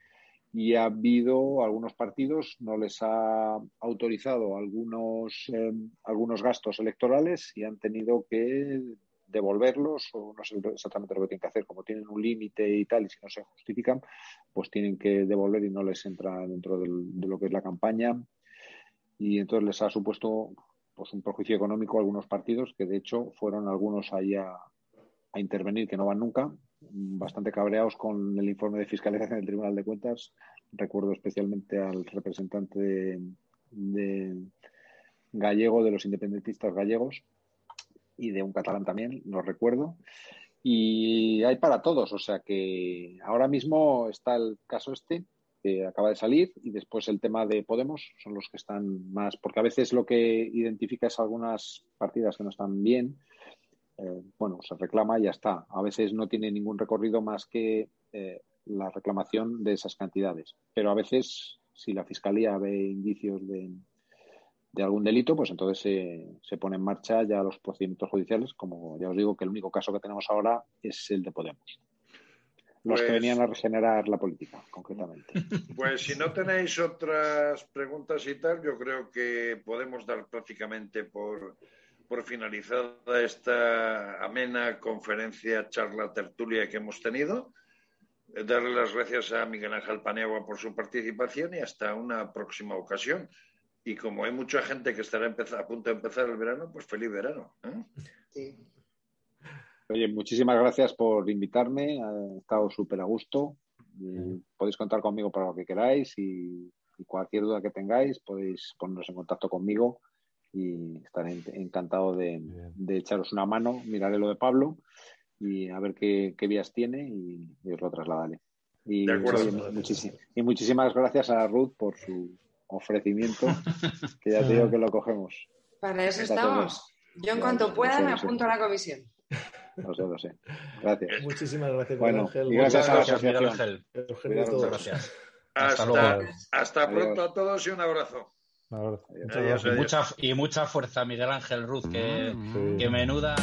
y ha habido algunos partidos, no les ha autorizado algunos, eh, algunos gastos electorales y han tenido que devolverlos o no sé exactamente lo que tienen que hacer, como tienen un límite y tal, y si no se justifican, pues tienen que devolver y no les entra dentro de lo que es la campaña. Y entonces les ha supuesto pues un perjuicio económico a algunos partidos que de hecho fueron algunos ahí a, a intervenir que no van nunca bastante cabreados con el informe de fiscalización del Tribunal de Cuentas. Recuerdo especialmente al representante de, gallego de los independentistas gallegos y de un catalán también, lo recuerdo. Y hay para todos, o sea que ahora mismo está el caso este que acaba de salir y después el tema de Podemos son los que están más, porque a veces lo que identifica es algunas partidas que no están bien eh, bueno, se reclama y ya está. A veces no tiene ningún recorrido más que eh, la reclamación de esas cantidades. Pero a veces, si la Fiscalía ve indicios de, algún delito, pues entonces se, pone en marcha ya los procedimientos judiciales. Como ya os digo, que el único caso que tenemos ahora es el de Podemos. Los que pues venían a regenerar la política, concretamente. <laughs> Pues si no tenéis otras preguntas y tal, yo creo que podemos dar prácticamente por por finalizada esta amena conferencia, charla, tertulia que hemos tenido. Darle las gracias a Miguel Ángel Paniagua por su participación y hasta una próxima ocasión. Y como hay mucha gente que estará a punto de empezar el verano, pues feliz verano. ¿eh? Oye, muchísimas gracias por invitarme. Ha estado súper a gusto. podéis contar conmigo para lo que queráis y, y cualquier duda que tengáis podéis poneros en contacto conmigo y estaré encantado de, echaros una mano, miraré lo de Pablo y a ver qué, vías tiene y, os lo trasladaré. Y, y muchísimas gracias a Ruth por su ofrecimiento, <laughs> que ya te digo que lo cogemos. Para eso estamos. Yo en cuanto pueda me apunto a la comisión. Lo sé, lo sé. Gracias. Muchísimas gracias, bueno, Ángel. Y gracias a la asociación. Muchas gracias. Hasta, hasta pronto a todos y un abrazo. Y, mucha, y mucha fuerza, Miguel Ángel Ruz, que, mm. que menuda.